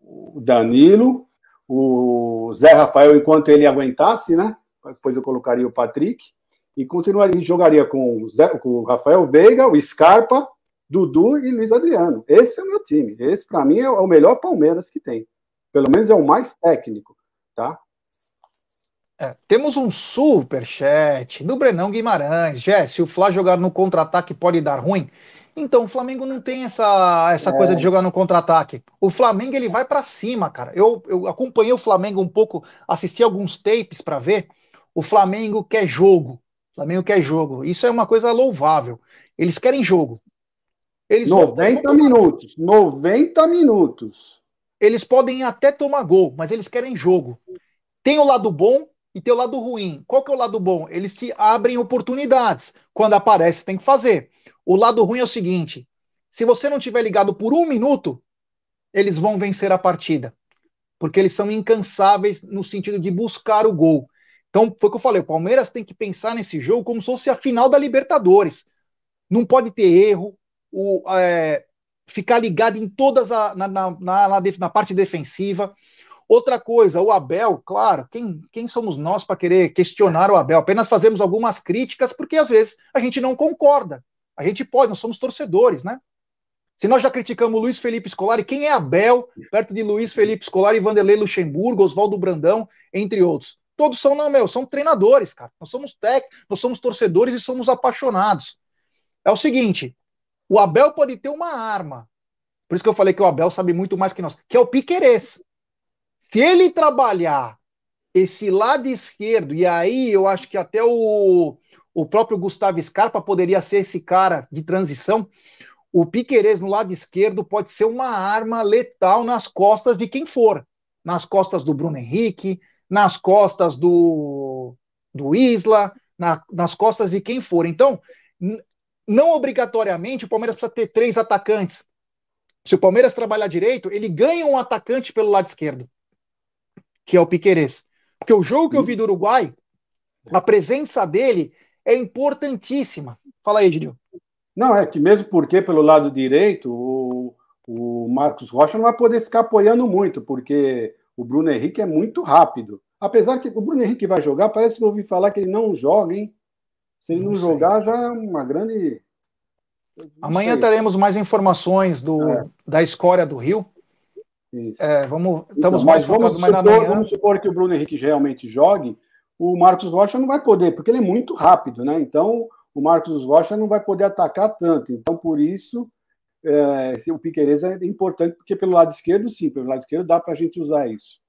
o Danilo, o Zé Rafael enquanto ele aguentasse, né? Depois eu colocaria o Patrick e continuaria jogaria com o, Zé, com o Rafael Veiga, o Scarpa Dudu e Luiz Adriano. Esse é o meu time. Esse, para mim, é o melhor Palmeiras que tem. Pelo menos é o mais técnico, tá? É, temos um super chat do Brenão Guimarães. Jé, se o Flá jogar no contra-ataque pode dar ruim. Então, o Flamengo não tem essa, essa é. coisa de jogar no contra-ataque. O Flamengo ele vai para cima, cara. Eu, eu acompanhei o Flamengo um pouco, assisti alguns tapes para ver. O Flamengo quer jogo. O Flamengo quer jogo. Isso é uma coisa louvável. Eles querem jogo. Eles 90 minutos. 90 minutos. Eles podem até tomar gol, mas eles querem jogo. tem o lado bom e tem o lado ruim. Qual que é o lado bom? Eles te abrem oportunidades. Quando aparece, tem que fazer. O lado ruim é o seguinte: se você não tiver ligado por um minuto, eles vão vencer a partida. Porque eles são incansáveis no sentido de buscar o gol. Então, foi o que eu falei: o Palmeiras tem que pensar nesse jogo como se fosse a final da Libertadores. Não pode ter erro, o, é, ficar ligado em todas a, na, na, na, na, parte defensiva. Outra coisa, o Abel, claro, quem, quem somos nós para querer questionar o Abel? Apenas fazemos algumas críticas, porque às vezes a gente não concorda. A gente pode, nós somos torcedores, né? Se nós já criticamos Luiz Felipe Scolari, quem é Abel perto de Luiz Felipe Scolari, Vanderlei Luxemburgo, Oswaldo Brandão, entre outros? Todos são, não, meu, são treinadores, cara. Nós somos técnicos, nós somos torcedores e somos apaixonados. É o seguinte, o Abel pode ter uma arma. Por isso que eu falei que o Abel sabe muito mais que nós, que é o Piquerez. Se ele trabalhar esse lado esquerdo, e aí eu acho que até o, o próprio Gustavo Scarpa poderia ser esse cara de transição, o Piquerez no lado esquerdo pode ser uma arma letal nas costas de quem for. Nas costas do Bruno Henrique, nas costas do, do Isla, na, nas costas de quem for. Então, não obrigatoriamente o Palmeiras precisa ter três atacantes. Se o Palmeiras trabalhar direito, ele ganha um atacante pelo lado esquerdo, que é o Piquerez. Porque o jogo que eu vi do Uruguai, a presença dele é importantíssima. Fala aí, Gidio. Não, é que mesmo porque pelo lado direito, o, o Marcos Rocha não vai poder ficar apoiando muito, porque o Bruno Henrique é muito rápido. Apesar que o Bruno Henrique vai jogar, parece que eu ouvi falar que ele não joga, hein? Se ele não, não jogar, já é uma grande. Amanhã sei. teremos mais informações do, é. da escória do Rio. É, vamos, então, estamos mais focados mais supor, na manhã. Vamos supor que o Bruno Henrique realmente jogue, o Marcos Rocha não vai poder, porque ele é muito rápido, né? Então, o Marcos Rocha não vai poder atacar tanto. Então, por isso, é, o Piqueires é importante, porque pelo lado esquerdo, sim, pelo lado esquerdo dá para a gente usar isso.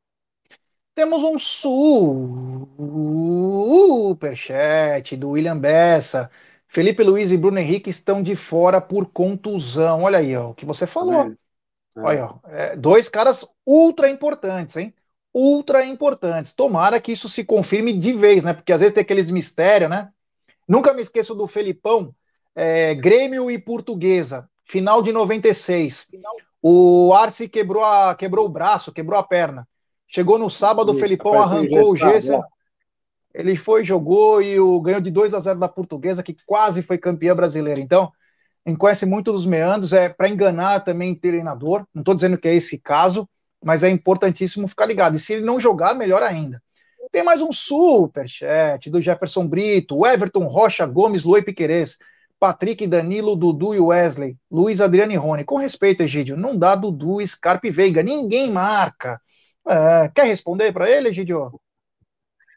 Temos um superchat do William Bessa. Felipe Luiz e Bruno Henrique estão de fora por contusão. Olha aí, ó, o que você falou. É. Olha, é, dois caras ultra importantes, hein? Ultra importantes. Tomara que isso se confirme de vez, né? Porque às vezes tem aqueles mistérios, né? Nunca me esqueço do Felipão, é, Grêmio e Portuguesa, final de 96. O Arce quebrou, a, quebrou o braço, quebrou a perna. Chegou no sábado, Isso, o Felipão arrancou o gesso. Ele foi, jogou e o, ganhou de 2 a 0 da Portuguesa, que quase foi campeã brasileira. Então, conhece muito dos meandros, é para enganar também treinador. Não estou dizendo que é esse caso, mas é importantíssimo ficar ligado. E se ele não jogar, melhor ainda. Tem mais um superchat do Jefferson Brito, Everton Rocha Gomes, Luiz Piquerez, Patrick, Danilo, Dudu e Wesley, Luiz Adriano e Rony. Com respeito, Egidio, não dá Dudu, Scarpe Veiga, ninguém marca. É, quer responder para ele, Egidio?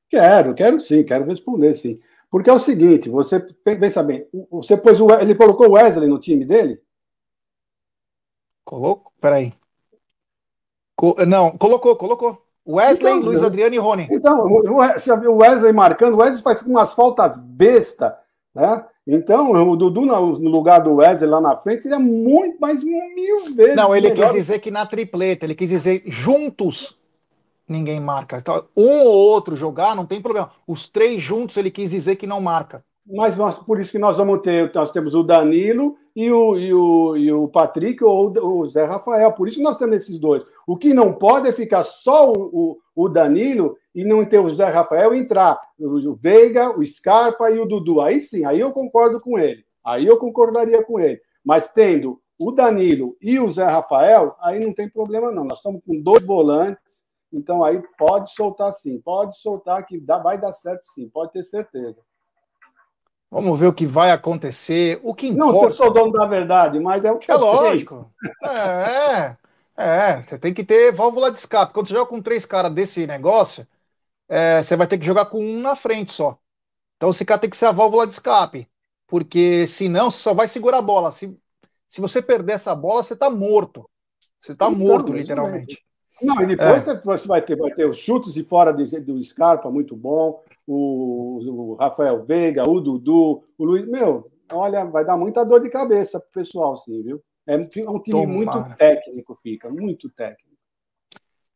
Quero, quero sim, quero responder sim. Porque é o seguinte, você pensa bem, você pôs o, ele colocou o Wesley no time dele? Colocou? Peraí. Co não, colocou, colocou. Wesley, então, Luiz Adriano e Rony. Então, viu o Wesley marcando, o Wesley faz umas faltas besta, né? Então, o Dudu no lugar do Wesley lá na frente seria muito, mais mil vezes. Não, ele melhor. quis dizer que na tripleta, ele quis dizer juntos ninguém marca. Então, um ou outro jogar, não tem problema. Os três juntos ele quis dizer que não marca. Mas nós, por isso que nós vamos ter, nós temos o Danilo e o, e o, e o Patrick ou o Zé Rafael. Por isso que nós temos esses dois. O que não pode é ficar só o, o, Danilo e não ter o Zé Rafael entrar. O Veiga, o Scarpa e o Dudu. Aí sim, aí eu concordo com ele. Aí eu concordaria com ele. Mas tendo o Danilo e o Zé Rafael, aí não tem problema não. Nós estamos com dois volantes, então aí pode soltar sim. Pode soltar que dá, vai dar certo sim, pode ter certeza. Vamos ver o que vai acontecer. O que importa. Não, eu sou dono da verdade, mas é o que é lógico. É, é, é, você tem que ter válvula de escape. Quando você joga com três caras desse negócio, é, você vai ter que jogar com um na frente só. Então esse cara tem que ser a válvula de escape. Porque senão você só vai segurar a bola. Se, se você perder essa bola, você está morto. Você está então, morto, literalmente. Não, e depois é. você vai ter, vai ter os chutes de fora do, do Scarpa, muito bom o, o Rafael Veiga, o Dudu, o Luiz. Meu, olha, vai dar muita dor de cabeça pro pessoal, sim, viu? É um time Tomara. muito técnico, fica, muito técnico.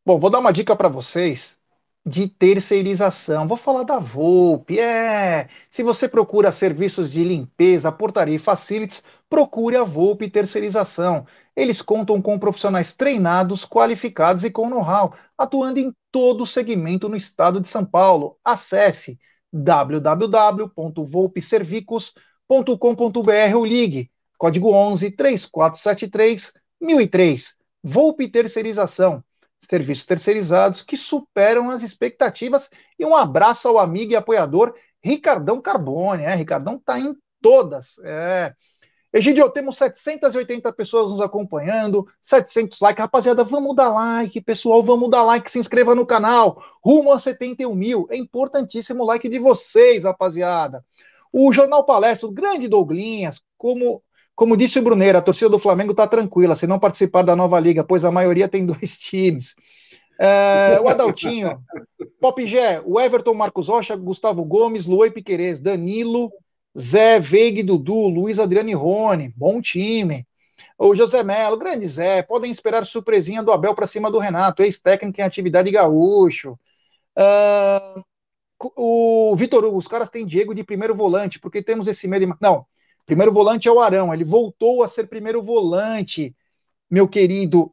Bom, vou dar uma dica para vocês. De terceirização. Vou falar da Volpe. É, se você procura serviços de limpeza, portaria e facilities, procure a Volpe Terceirização. Eles contam com profissionais treinados, qualificados e com know-how, atuando em todo o segmento no estado de São Paulo. Acesse www.volpeservicos.com.br ou ligue código 11 3473 1003. Volpe Terceirização serviços terceirizados que superam as expectativas. E um abraço ao amigo e apoiador Ricardão Carbone. É, Ricardão está em todas. É. Egidio, temos 780 pessoas nos acompanhando, 700 likes. Rapaziada, vamos dar like, pessoal, vamos dar like, se inscreva no canal. Rumo a 71 mil. É importantíssimo o like de vocês, rapaziada. O Jornal Palestra, o grande Douglinhas, como como disse o Bruneiro, a torcida do Flamengo está tranquila se não participar da nova liga, pois a maioria tem (laughs) dois times. É, o Adaltinho, (laughs) Pop Gé, o Everton, Marcos Rocha, Gustavo Gomes, Luoi Piquerez, Danilo, Zé, Veig, Dudu, Luiz Adriano e Rony, bom time. O José Melo, grande Zé, podem esperar surpresinha do Abel para cima do Renato, ex-técnico em atividade gaúcho. Uh, o Vitor Hugo, os caras têm Diego de primeiro volante, porque temos esse medo. De... Não, Primeiro volante é o Arão, ele voltou a ser primeiro volante, meu querido.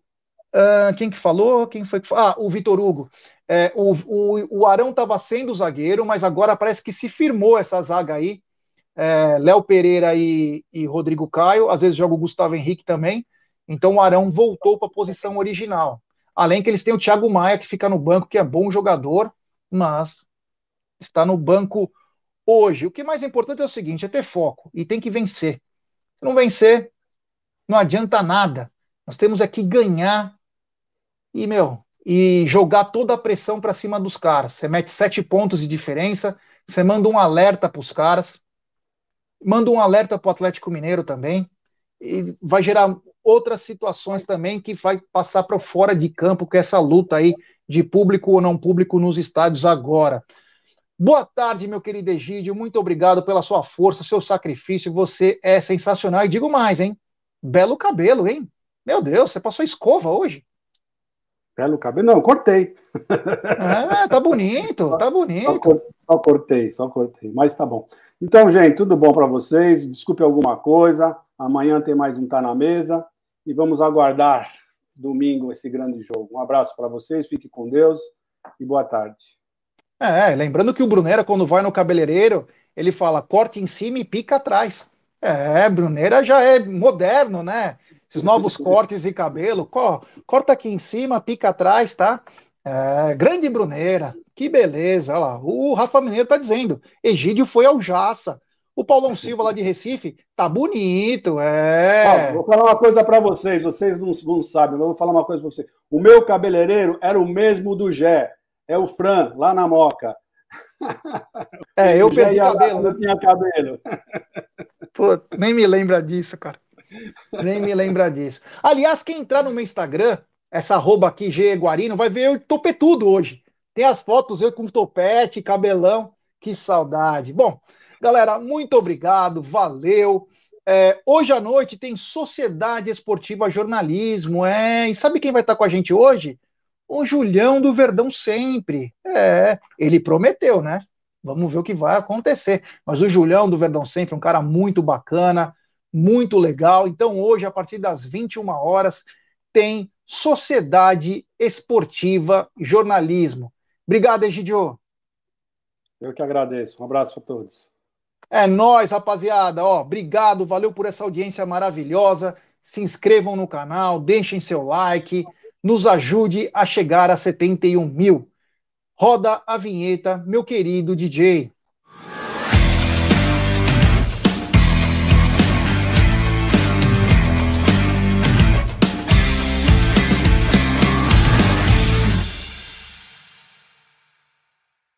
Uh, quem que falou? Quem foi que falou? Ah, o Vitor Hugo. É, o, o, o Arão estava sendo zagueiro, mas agora parece que se firmou essa zaga aí. É, Léo Pereira e, e Rodrigo Caio, às vezes joga o Gustavo Henrique também. Então o Arão voltou para a posição original. Além que eles têm o Thiago Maia, que fica no banco, que é bom jogador, mas está no banco hoje, o que mais importante é o seguinte: é ter foco e tem que vencer. Se não vencer, não adianta nada. Nós temos aqui ganhar e, meu, e jogar toda a pressão para cima dos caras. Você mete sete pontos de diferença, você manda um alerta para os caras, manda um alerta para o Atlético Mineiro também, e vai gerar outras situações também que vai passar para fora de campo com essa luta aí de público ou não público nos estádios agora. Boa tarde, meu querido Egídio. Muito obrigado pela sua força, seu sacrifício. Você é sensacional. E digo mais, hein? Belo cabelo, hein? Meu Deus, você passou escova hoje? Belo cabelo? Não, cortei. É, tá bonito, tá bonito. Só, cortei, só cortei. Mas tá bom. Então, gente, tudo bom para vocês? Desculpe alguma coisa. Amanhã tem mais um Tá na Mesa. E vamos aguardar domingo esse grande jogo. Um abraço para vocês, fique com Deus e boa tarde. É, lembrando que o Brunera, quando vai no cabeleireiro, ele fala corte em cima e pica atrás. É, Brunera já é moderno, né? Esses novos (laughs) cortes de cabelo, co corta aqui em cima, pica atrás, tá? É, grande Brunera, que beleza. Olha lá, o Rafa Mineiro tá dizendo, Egídio foi ao Jaça. O Paulão (laughs) Silva lá de Recife, tá bonito, é. vou falar uma coisa para vocês, vocês não, não sabem, eu vou falar uma coisa para vocês. O meu cabeleireiro era o mesmo do Gé é o Fran, lá na Moca. (laughs) É, eu perdi cabelo. Não tinha cabelo. (laughs) Pô, nem me lembra disso, cara. Nem me lembra disso. Aliás, quem entrar no meu Instagram, essa arroba aqui, G Guarino, vai ver eu topetudo hoje. Tem as fotos eu com topete, cabelão. Que saudade. Bom, galera, muito obrigado, valeu. É, hoje à noite tem Sociedade Esportiva Jornalismo. É, e sabe quem vai estar com a gente hoje? O Julião do Verdão sempre. É, ele prometeu, né? Vamos ver o que vai acontecer. Mas o Julião do Verdão sempre, um cara muito bacana, muito legal. Então, hoje, a partir das 21 horas, tem Sociedade Esportiva Jornalismo. Obrigado, Egidio. Eu que agradeço. Um abraço a todos. É nós, rapaziada. Ó, obrigado, valeu por essa audiência maravilhosa. Se inscrevam no canal, deixem seu like nos ajude a chegar a 71 mil. Roda a vinheta, meu querido DJ.